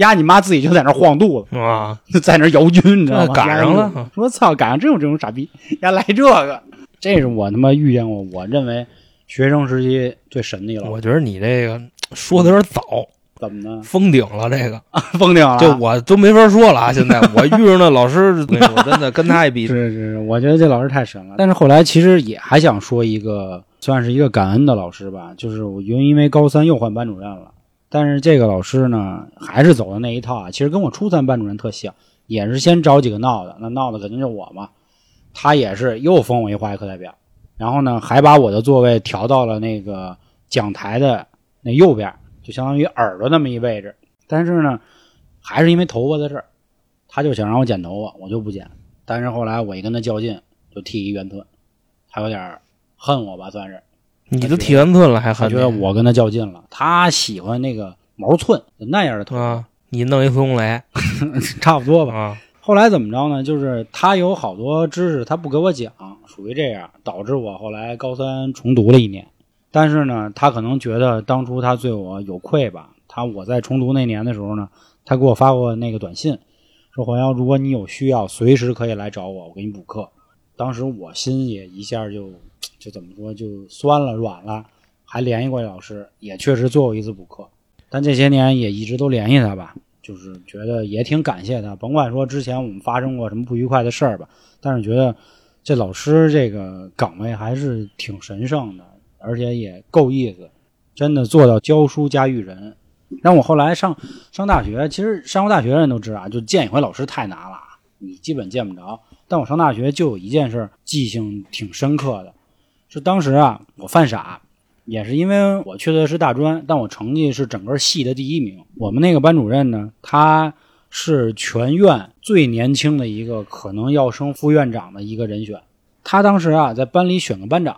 呀，你妈自己就在那晃肚子啊，在那摇军，你知道吗？赶上了，我操，赶上真有这种傻逼，呀来这个，这是我他妈遇见过，我认为学生时期最神的一了。我觉得你这个说的有点早。怎么呢？封顶了，这个封顶了，就我都没法说了啊！现在我遇上的老师，我真的跟他一比，是是，我觉得这老师太神了。但是后来其实也还想说一个，算是一个感恩的老师吧，就是我因因为高三又换班主任了，但是这个老师呢，还是走的那一套啊。其实跟我初三班主任特像，也是先找几个闹的，那闹的肯定就我嘛。他也是又封我一化学课代表，然后呢，还把我的座位调到了那个讲台的那右边。就相当于耳朵那么一位置，但是呢，还是因为头发的事儿，他就想让我剪头发，我就不剪。但是后来我一跟他较劲，就剃一圆寸，他有点恨我吧，算是。你都体圆寸了还恨？觉得我跟他较劲了。他喜欢那个毛寸那样的头发，你弄一孙红雷，差不多吧。啊。后来怎么着呢？就是他有好多知识他不给我讲，属于这样，导致我后来高三重读了一年。但是呢，他可能觉得当初他对我有愧吧。他我在重读那年的时候呢，他给我发过那个短信，说黄瑶，如果你有需要，随时可以来找我，我给你补课。当时我心也一下就就怎么说就酸了软了，还联系过老师，也确实做过一次补课。但这些年也一直都联系他吧，就是觉得也挺感谢他。甭管说之前我们发生过什么不愉快的事儿吧，但是觉得这老师这个岗位还是挺神圣的。而且也够意思，真的做到教书加育人。让我后来上上大学，其实上过大学的人都知道，就见一回老师太难了，你基本见不着。但我上大学就有一件事记性挺深刻的，是当时啊，我犯傻，也是因为我去的是大专，但我成绩是整个系的第一名。我们那个班主任呢，他是全院最年轻的一个，可能要升副院长的一个人选。他当时啊，在班里选个班长。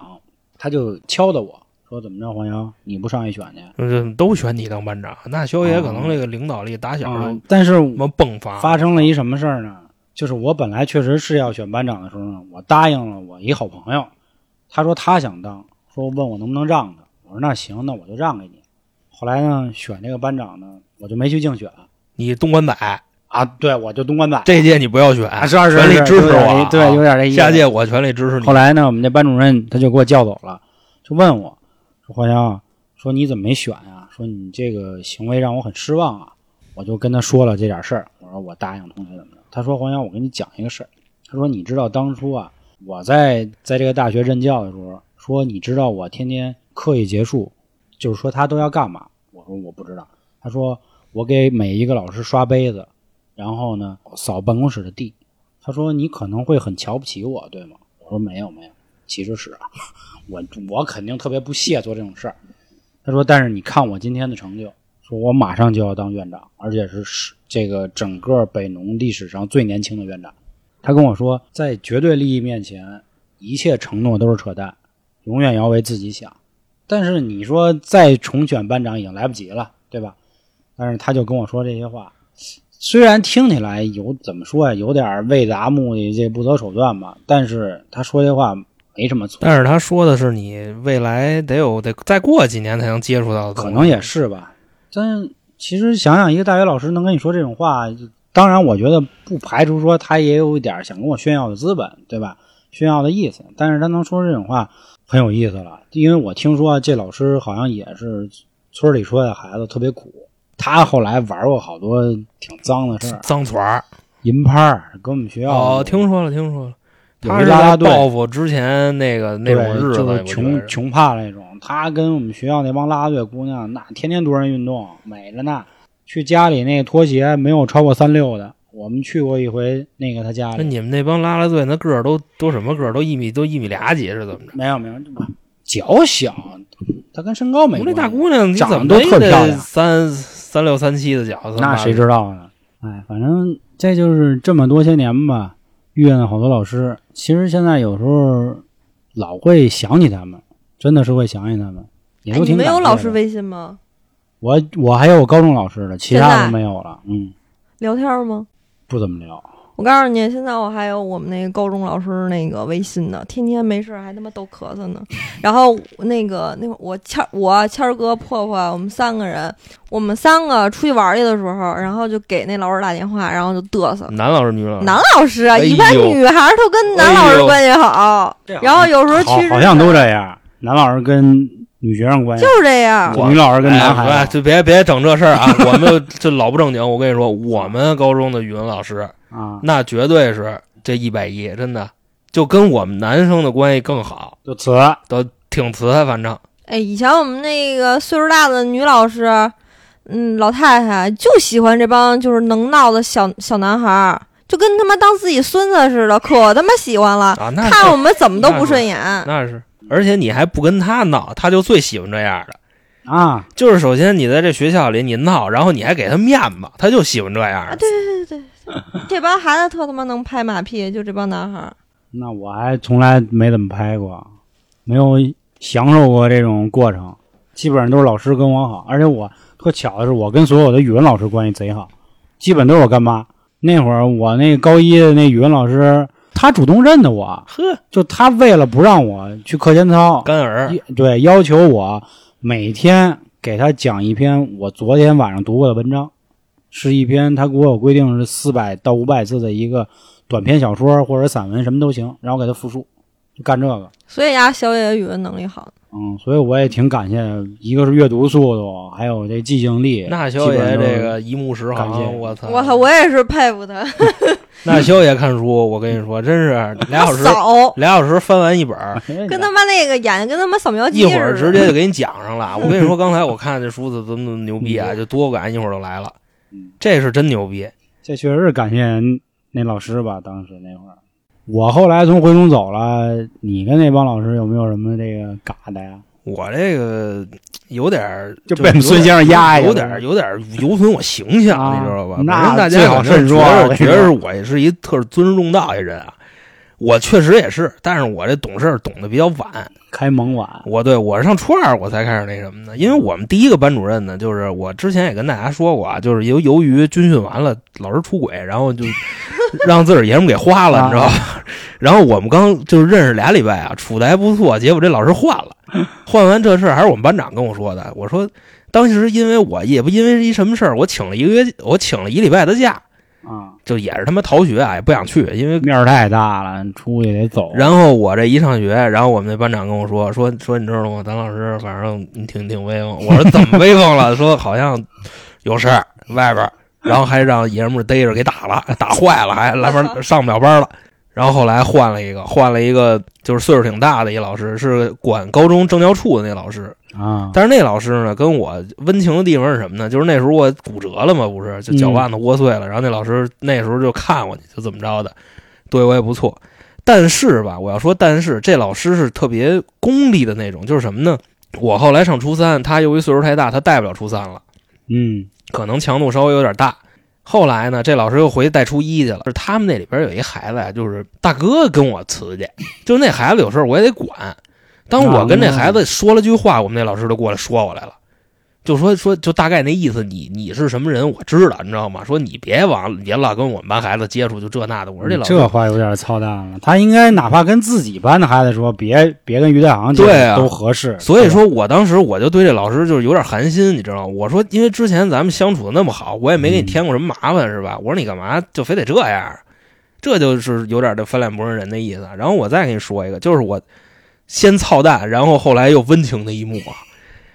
他就敲的我说：“怎么着，黄洋，你不上去选去？都选你当班长，那肖爷可能这个领导力打小就但是我们迸发。发生了一什么事儿呢？就是我本来确实是要选班长的时候呢，我答应了我一好朋友，他说他想当，说问我能不能让他。我说那行，那我就让给你。后来呢，选这个班长呢，我就没去竞选。你东莞仔啊？对，我就东莞仔。这届你不要选，是是全力支持我。对，有点这意思。下届我全力支持你。后来呢，我们那班主任他就给我叫走了。就问我，说黄翔，说你怎么没选呀？说你这个行为让我很失望啊！我就跟他说了这点事儿，我说我答应同学怎么着？他说黄洋，我跟你讲一个事儿。他说你知道当初啊，我在在这个大学任教的时候，说你知道我天天课一结束，就是说他都要干嘛？我说我不知道。他说我给每一个老师刷杯子，然后呢扫办公室的地。他说你可能会很瞧不起我，对吗？我说没有没有，其实是。我我肯定特别不屑做这种事儿。他说：“但是你看我今天的成就，说我马上就要当院长，而且是是这个整个北农历史上最年轻的院长。”他跟我说，在绝对利益面前，一切承诺都是扯淡，永远要为自己想。但是你说再重选班长已经来不及了，对吧？但是他就跟我说这些话，虽然听起来有怎么说呀，有点为达目的这不择手段吧，但是他说这话。没什么错，但是他说的是你未来得有得再过几年才能接触到的，可能也是吧。但其实想想，一个大学老师能跟你说这种话，当然我觉得不排除说他也有一点想跟我炫耀的资本，对吧？炫耀的意思。但是他能说这种话，很有意思了。因为我听说这老师好像也是村里出来的孩子，特别苦。他后来玩过好多挺脏的事儿，脏团儿银拍儿，跟我们学校哦，听说了，听说了。他是在一啦啦队，报复之前那个那种日子，就是穷穷怕那种。他跟我们学校那帮啦啦队姑娘，那天天多人运动，美着呢。去家里那个拖鞋没有超过三六的，我们去过一回那个他家里，那你们那帮拉拉队那个儿都都什么个儿？都一米都一米俩几是怎么着？没有没有，脚小，他跟身高没我关系。那大姑娘你长怎么得都特漂亮三三六三七的脚，那谁知道呢？哎，反正这就是这么多些年吧，遇见了好多老师。其实现在有时候老会想起他们，真的是会想起他们，你们都挺感谢的有老师微信吗？我我还有我高中老师的，其他都没有了。嗯，聊天吗？不怎么聊。我告诉你，现在我还有我们那个高中老师那个微信呢，天天没事还他妈逗咳嗽呢。然后那个那会儿我谦儿我谦儿哥破破，我们三个人，我们三个出去玩儿去的时候，然后就给那老师打电话，然后就嘚瑟。男老师女老师？男老师啊，哎一般女孩儿都跟男老师关系好，然后有时候去好好像都这样，男老师跟女学生关系就，是这样。女老师跟男哎孩子就别别整这事儿啊！我们这老不正经，我跟你说，我们高中的语文老师啊，那绝对是这一百一，真的就跟我们男生的关系更好，就词都挺瓷，反正哎，以前我们那个岁数大的女老师，嗯，老太太就喜欢这帮就是能闹的小小男孩儿，就跟他妈当自己孙子似的，可他妈喜欢了，啊，看我们怎么都不顺眼。那是，而且你还不跟他闹，他就最喜欢这样的。啊，就是首先你在这学校里你闹，然后你还给他面子，他就喜欢这样啊，的。对对对对，这帮孩子特他妈能拍马屁，就这帮男孩儿。那我还从来没怎么拍过，没有享受过这种过程，基本上都是老师跟我好，而且我特巧的是，我跟所有的语文老师关系贼好，基本都是我干妈。那会儿我那高一的那语文老师，他主动认的我，呵，就他为了不让我去课间操，干儿。对要求我每天给他讲一篇我昨天晚上读过的文章，是一篇他给我有规定是四百到五百字的一个短篇小说或者散文什么都行，然后给他复述，就干这个。所以呀，小野语文能力好。嗯，所以我也挺感谢，一个是阅读速度，还有这记性力。那肖爷基本上都是这个一目十行，我操！我操，我也是佩服他，那肖爷看书，我跟你说，真是 俩小时，扫，俩小时翻完一本，跟他妈那个眼睛跟他妈扫描机一会儿。直接就给你讲上了。我跟你说，刚才我看这书怎么怎么牛逼啊，就多感一会儿就来了嗯，这是真牛逼。这确实是感谢那老师吧，当时那会儿。我后来从回龙走了，你跟那帮老师有没有什么这个嘎的呀？我这个有点儿就被孙先生压下有点儿有点儿有损我形象，啊你知道吧？那大最好家反正慎说觉得我跟你说觉得我是一特尊师重道一人啊。我确实也是，但是我这懂事儿懂得比较晚。开蒙晚我对我是上初二我才开始那什么的，因为我们第一个班主任呢，就是我之前也跟大家说过啊，就是由由于军训完了老师出轨，然后就 让自个儿爷们给花了，啊你知道吧？然后我们刚就是认识俩礼拜啊，处的还不错，结果这老师换了，换完这事儿还是我们班长跟我说的。我说当时因为我也不因为一什么事儿，我请了一个月，我请了一礼拜的假，啊，就也是他妈逃学啊，也不想去，因为面儿太大了，出去得走。然后我这一上学，然后我们那班长跟我说说说，你知道吗？咱老师反正你挺挺威风。我说怎么威风了？说好像有事儿外边儿，然后还让爷们儿逮着给打了，打坏了，还来班上不了班了。然后后来换了一个，换了一个就是岁数挺大的一老师，是管高中政教处的那老师。啊，但是那老师呢，跟我温情的地方是什么呢？就是那时候我骨折了嘛，不是就脚腕子窝碎了，然后那老师那时候就看我去，就怎么着的，对我也不错。但是吧，我要说，但是这老师是特别功利的那种，就是什么呢？我后来上初三，他由于岁数太大，他带不了初三了，嗯可能强度稍微有点大。后来呢，这老师又回去带初一去了。是他们那里边有一孩子呀，就是大哥跟我辞去，就是那孩子有事儿我也得管。当我跟那孩子说了句话，我们那老师就过来说我来了，就说说就大概那意思，你你是什么人我知道，你知道吗？说你别往别老跟我们班孩子接触，就这那的。我说这老师这话有点操蛋了。他应该哪怕跟自己班的孩子说，别别跟于大航对啊都合适。所以说我当时我就对这老师就是有点寒心，你知道吗？我说因为之前咱们相处的那么好，我也没给你添过什么麻烦，是吧？我说你干嘛就非得这样？这就是有点这翻脸不认人的意思。然后我再给你说一个，就是我先操蛋，然后后来又温情的一幕啊。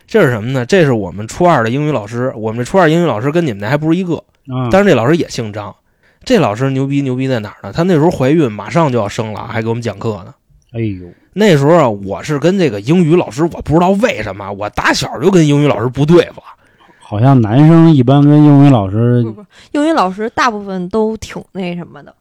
这是什么呢？这是我们初二的英语老师，我们这初二英语老师跟你们那还不是一个，嗯，但是这老师也姓张。这老师牛逼牛逼在哪儿呢？他那时候怀孕，马上就要生了，还给我们讲课呢。哎呦，那时候啊，我是跟这个英语老师，我不知道为什么，我打小就跟英语老师不对付。好像男生一般跟英语老师不不，英语老师大部分都挺那什么的，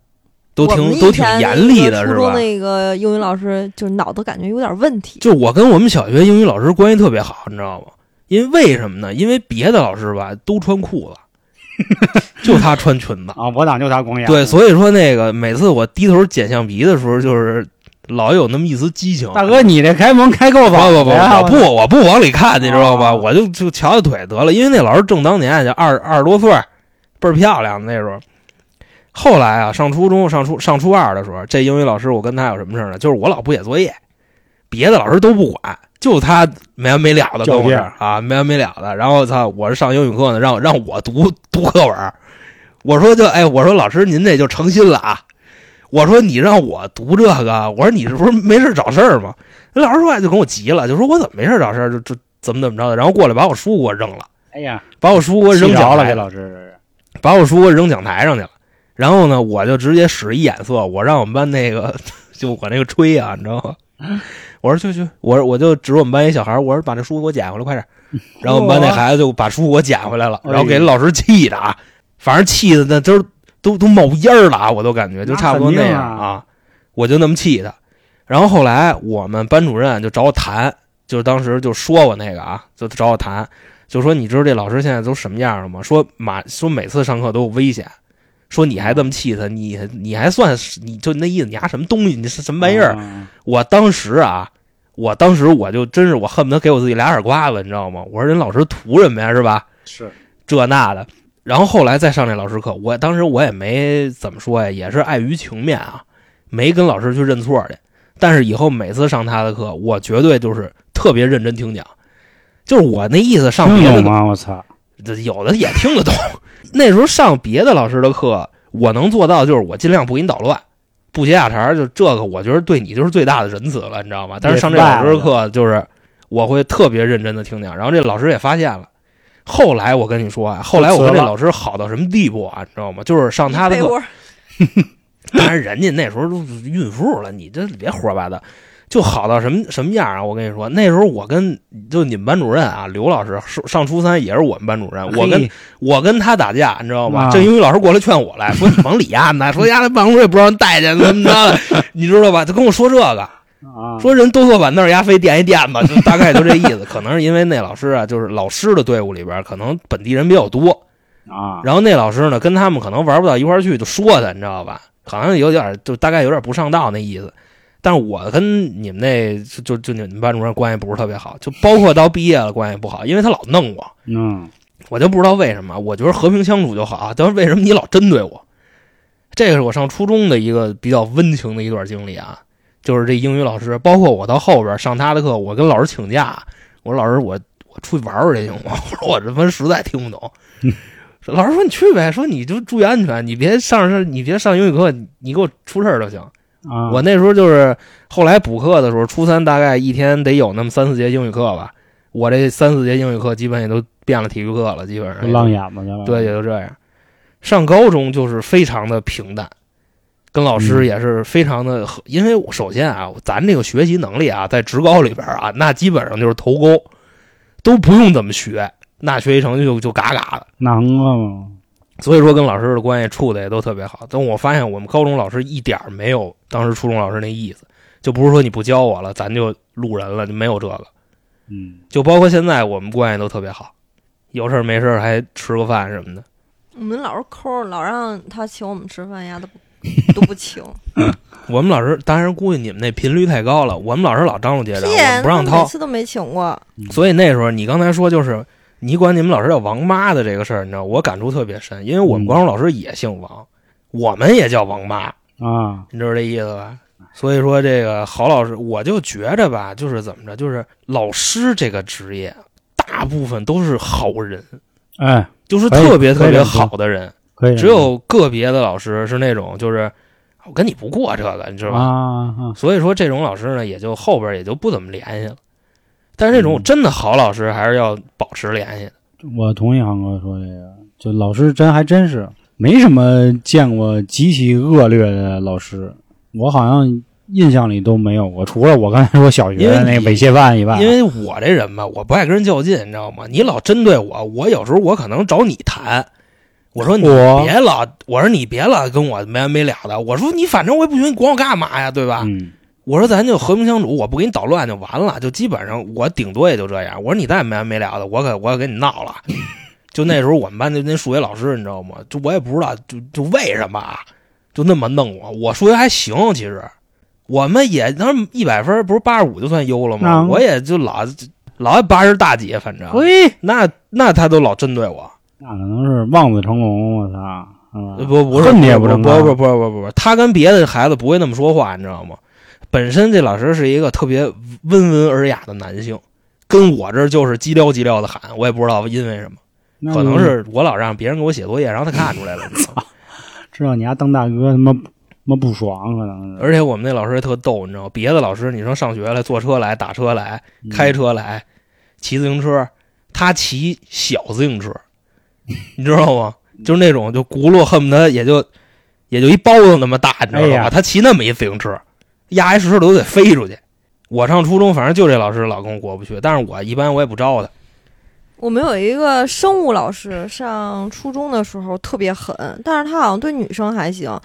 都挺都挺严厉的，是吧那个初中？那个英语老师就脑子感觉有点问题。就我跟我们小学英语老师关系特别好，你知道吗？因为为什么呢？因为别的老师吧都穿裤子，就他穿裙子。啊，我党就他光眼。对，所以说那个每次我低头捡橡皮的时候，就是老有那么一丝激情。大哥，你这开门开够不早不不不，我不我不往里看，你知道吧？啊我就就瞧瞧腿得了，因为那老师正当年就二二十多岁，倍儿漂亮那时候。后来啊，上初中上初上初二的时候，这英语老师我跟他有什么事儿呢？就是我老不写作业，别的老师都不管，就他没完没了的跟我啊，没完没了的。然后操，我是上英语课呢，让让我读读课文，我说就哎，我说老师您这就成心了啊。我说你让我读这个，我说你是不是没事找事儿吗？那老师说话就跟我急了，就说我怎么没事找事儿，就就怎么怎么着的，然后过来把我书给我扔了，哎呀，把我书给我扔气着了，给老师把我书给我扔讲台上去了。然后呢，我就直接使一眼色，我让我们班那个 就我那个吹啊，你知道吗？我说去去，我说我就指我们班一小孩儿，我说把这书给我捡回来，快点。然后我们班那孩子就把书给我捡回来了，然后给老师气的啊，反正气的那都都都冒烟儿了啊，我都感觉就差不多那样啊，我就那么气他。然后后来我们班主任就找我谈，就是当时就说我那个啊，就找我谈，就说你知道这老师现在都什么样了吗？说马说每次上课都有危险，说你还这么气他，你你还算是你就那意思，你还什么东西？你是什么玩意儿？啊我当时啊，我当时我就真是我恨不得给我自己俩耳刮子，你知道吗？我说人老师图什么呀，是吧？是这那的。然后后来再上这老师课，我当时我也没怎么说呀，也是碍于情面啊，没跟老师去认错去。但是以后每次上他的课，我绝对就是特别认真听讲，就是我那意思上别的吗？我操！有的也听得懂。那时候上别的老师的课，我能做到就是我尽量不给你捣乱，不接下茬儿，就这个我觉得对你就是最大的仁慈了，你知道吗？但是上这老师的课，就是我会特别认真的听讲，然后这老师也发现了。后来我跟你说啊，后来我跟这老师好到什么地步啊，你知道吗？就是上他的课，被窝 当然人家那时候都孕妇了，你这别胡说八道。就好到什么什么样啊！我跟你说，那时候我跟就你们班主任啊，刘老师上上初三也是我们班主任，我跟我跟他打架，你知道吗？啊这英语老师过来劝我来，说你往里压呢，说丫在办公室也不让人待见，怎么着的，你知道吧？他跟我说这个，啊，说人都坐板凳，丫非垫一垫子，就 大概就这意思。可能是因为那老师啊，就是老师的队伍里边，可能本地人比较多，啊，然后那老师呢，跟他们可能玩不到一块儿去，就说他，你知道吧？好像有点就大概有点不上道那意思。但是我跟你们那就就就你们班主任关系不是特别好，就包括到毕业了关系不好，因为他老弄我。嗯，我就不知道为什么，我觉得和平相处就好啊，但是为什么你老针对我？这个是我上初中的一个比较温情的一段经历啊，就是这英语老师，包括我到后边上他的课，我跟老师请假，我说老师我我出去玩玩去行吗？我说我这分实在听不懂。老师说你去呗，说你就注意安全，你别上上你别上英语课，你给我出事儿就行。啊，我那时候就是后来补课的时候，初三大概一天得有那么三四节英语课吧。我这三四节英语课基本也都变了体育课了，基本上浪眼子去了。对，也就这样。上高中就是非常的平淡，跟老师嗯也是非常的和，因为我首先啊，咱这个学习能力啊，在职高里边啊，那基本上就是头钩，都不用怎么学，那学习成绩就就嘎嘎的。囊了嘛。所以说跟老师的关系处的也都特别好。但我发现我们高中老师一点儿没有当时初中老师那意思，就不是说你不教我了，咱就路人了，就没有这个。嗯，就包括现在我们关系都特别好，有事儿没事儿还吃个饭什么的。我们老是抠，老让他请我们吃饭呀，都不 都不请。我们老师当然估计你们那频率太高了，我们老师老张罗结账，我，们不让掏。他每次都没请过。所以那时候你刚才说就是你管你们老师叫王妈的这个事儿，你知道我感触特别深，因为我们嗯高中老师也姓王，我们也叫王妈。啊，你知道这意思吧？所以说这个郝老师，我就觉着吧，就是怎么着，就是老师这个职业，大部分都是好人，哎，就是特别特别好的人。可以。只有个别的老师是那种，就是我跟你不过这个，你知道吧？啊啊，所以说这种老师呢，也就后边也就不怎么联系了。但是这种嗯真的好老师，还是要保持联系的。我同意航哥说这个，就老师真还真是，没什么见过极其恶劣的老师，我好像印象里都没有过，除了我刚才说小学那个猥亵犯以外，因为我这人吧，我不爱跟人较劲，你知道吗？你老针对我，我有时候我可能找你谈。我说你别老，我说你别老跟我没完没了的。我说你反正我也不许你管我干嘛呀，对吧？嗯，我说咱就和平相处，我不给你捣乱就完了，就基本上我顶多也就这样。我说你再没完没了的，我可我可跟你闹了。就那时候我们班就那数学老师，你知道吗？就我也不知道，就就为什么啊，就那么弄我。我数学还行，其实我们也当时一百分不是八十五就算优了吗？嗯我也就老老八十大几，反正嘿，那那他都老针对我。那可能是望子成龙，我操？不不不不成啊不不不不不不，他跟别的孩子不会那么说话，你知道吗？本身这老师是一个特别温文尔雅的男性，跟我这就是叽撩叽撩的喊，我也不知道因为什么，可能是我老让别人给我写作业，然后他看出来了，操知道你家当大哥他妈他妈不爽，可能是。而且我们那老师也特逗，你知道吗？别的老师你说上学来坐车来打车来嗯开车来骑自行车，他骑小自行车，你知道吗？就是那种就轱辘恨不得也就也就一包子那么大，你知道吧？哎他骑那么一自行车，压一石头都得飞出去。我上初中，反正就这老师老跟我过不去，但是我一般我也不招他。我们有一个生物老师，上初中的时候特别狠，但是他好像对女生还行。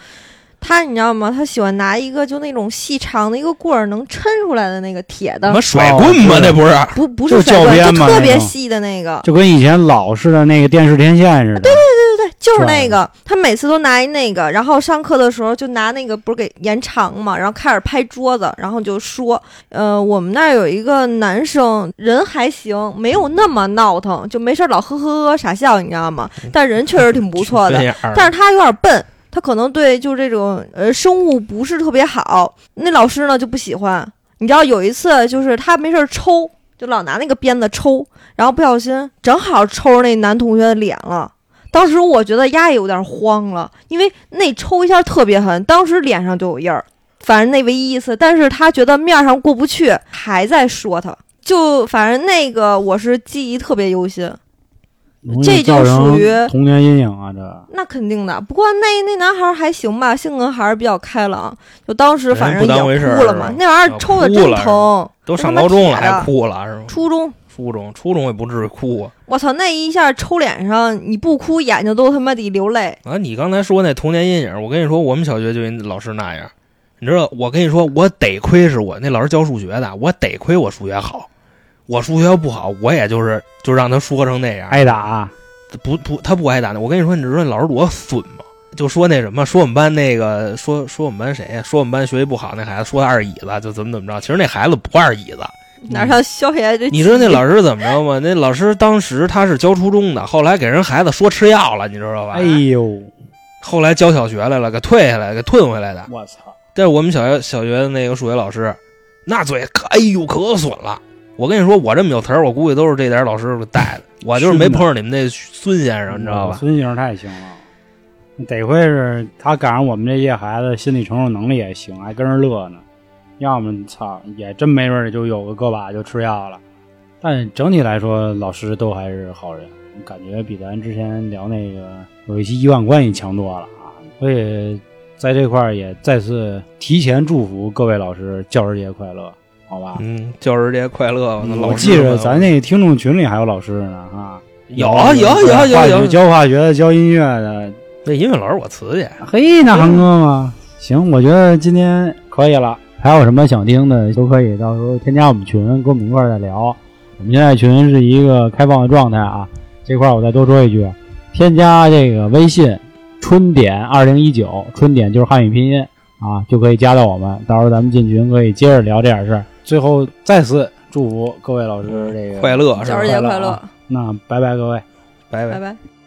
他你知道吗？他喜欢拿一个就那种细长的一个棍儿，能抻出来的那个铁的什么，甩棍吗？哦那不是？不不是甩棍，教鞭嘛就特别细的那个。就跟以前老式的那个电视天线似的。对对对对，就是那个，他每次都拿一那个，然后上课的时候就拿那个不是给延长嘛，然后开始拍桌子，然后就说，呃，我们那儿有一个男生人还行，没有那么闹腾，就没事儿老呵呵呵傻笑，你知道吗？但人确实挺不错的但是他有点笨，他可能对就这种呃生物不是特别好。那老师呢就不喜欢。你知道有一次就是他没事儿抽，就老拿那个鞭子抽，然后不小心正好抽着那男同学的脸了。当时我觉得丫也有点慌了，因为那抽一下特别狠，当时脸上就有印儿。反正那唯一一次，但是他觉得面上过不去，还在说他。就反正那个我是记忆特别犹新，这就属于童年阴影啊！这那肯定的。不过那那男孩儿还行吧，性格还是比较开朗。就当时反正也哭了嘛那玩意儿抽的真疼。都上高中了还哭了是吗？初中，初中初中也不至于哭啊。我操，那一下抽脸上，你不哭眼睛都他妈得流泪。啊，你刚才说那童年阴影，我跟你说，我们小学就一老师那样，你知道，我跟你说，我得亏是我那老师教数学的，我得亏我数学好，我数学不好，我也就是就让他说成那样，挨打，不不，他不挨打的。我跟你说，你知道那老师多损吗？就说那什么，说我们班那个，说说我们班谁呀？说我们班学习不好那孩子，说他二椅子，就怎么怎么着。其实那孩子不二椅子，哪让肖爷这？你知道那老师怎么着吗？那老师当时他是教初中的，后来给人孩子说吃药了，你知道吧？哎呦，后来教小学来了，给退下来，给退回来的。我操！这是我们小学小学的那个数学老师，那嘴可哎呦可损了。我跟你说，我这么有词儿，我估计都是这点老师给带的。我就是没碰上你们那孙先生，你知道吧？孙先生太行了，得亏是他赶上我们这些孩子心理承受能力也行，还跟人乐呢。要么操，也真没准儿就有个个把就吃药了。但整体来说，老师都还是好人，感觉比咱之前聊那个有一些医患关系强多了啊。所以在这块儿也再次提前祝福各位老师教师节快乐，好吧？嗯，教师节快乐！那我老师记着咱那听众群里还有老师呢啊，有啊有有有有教化学的、教音乐的，那音乐老师我辞去，嘿，那航哥吗？行，我觉得今天可以了。还有什么想听的，都可以到时候添加我们群，跟我们一块儿再聊。我们现在群是一个开放的状态啊。这块儿我再多说一句，添加这个微信“春点二零一九”，春点就是汉语拼音啊，就可以加到我们。到时候咱们进群可以接着聊这点事儿。最后再次祝福各位老师这个快乐是吧教师？节快乐那拜拜各位。拜拜拜。拜。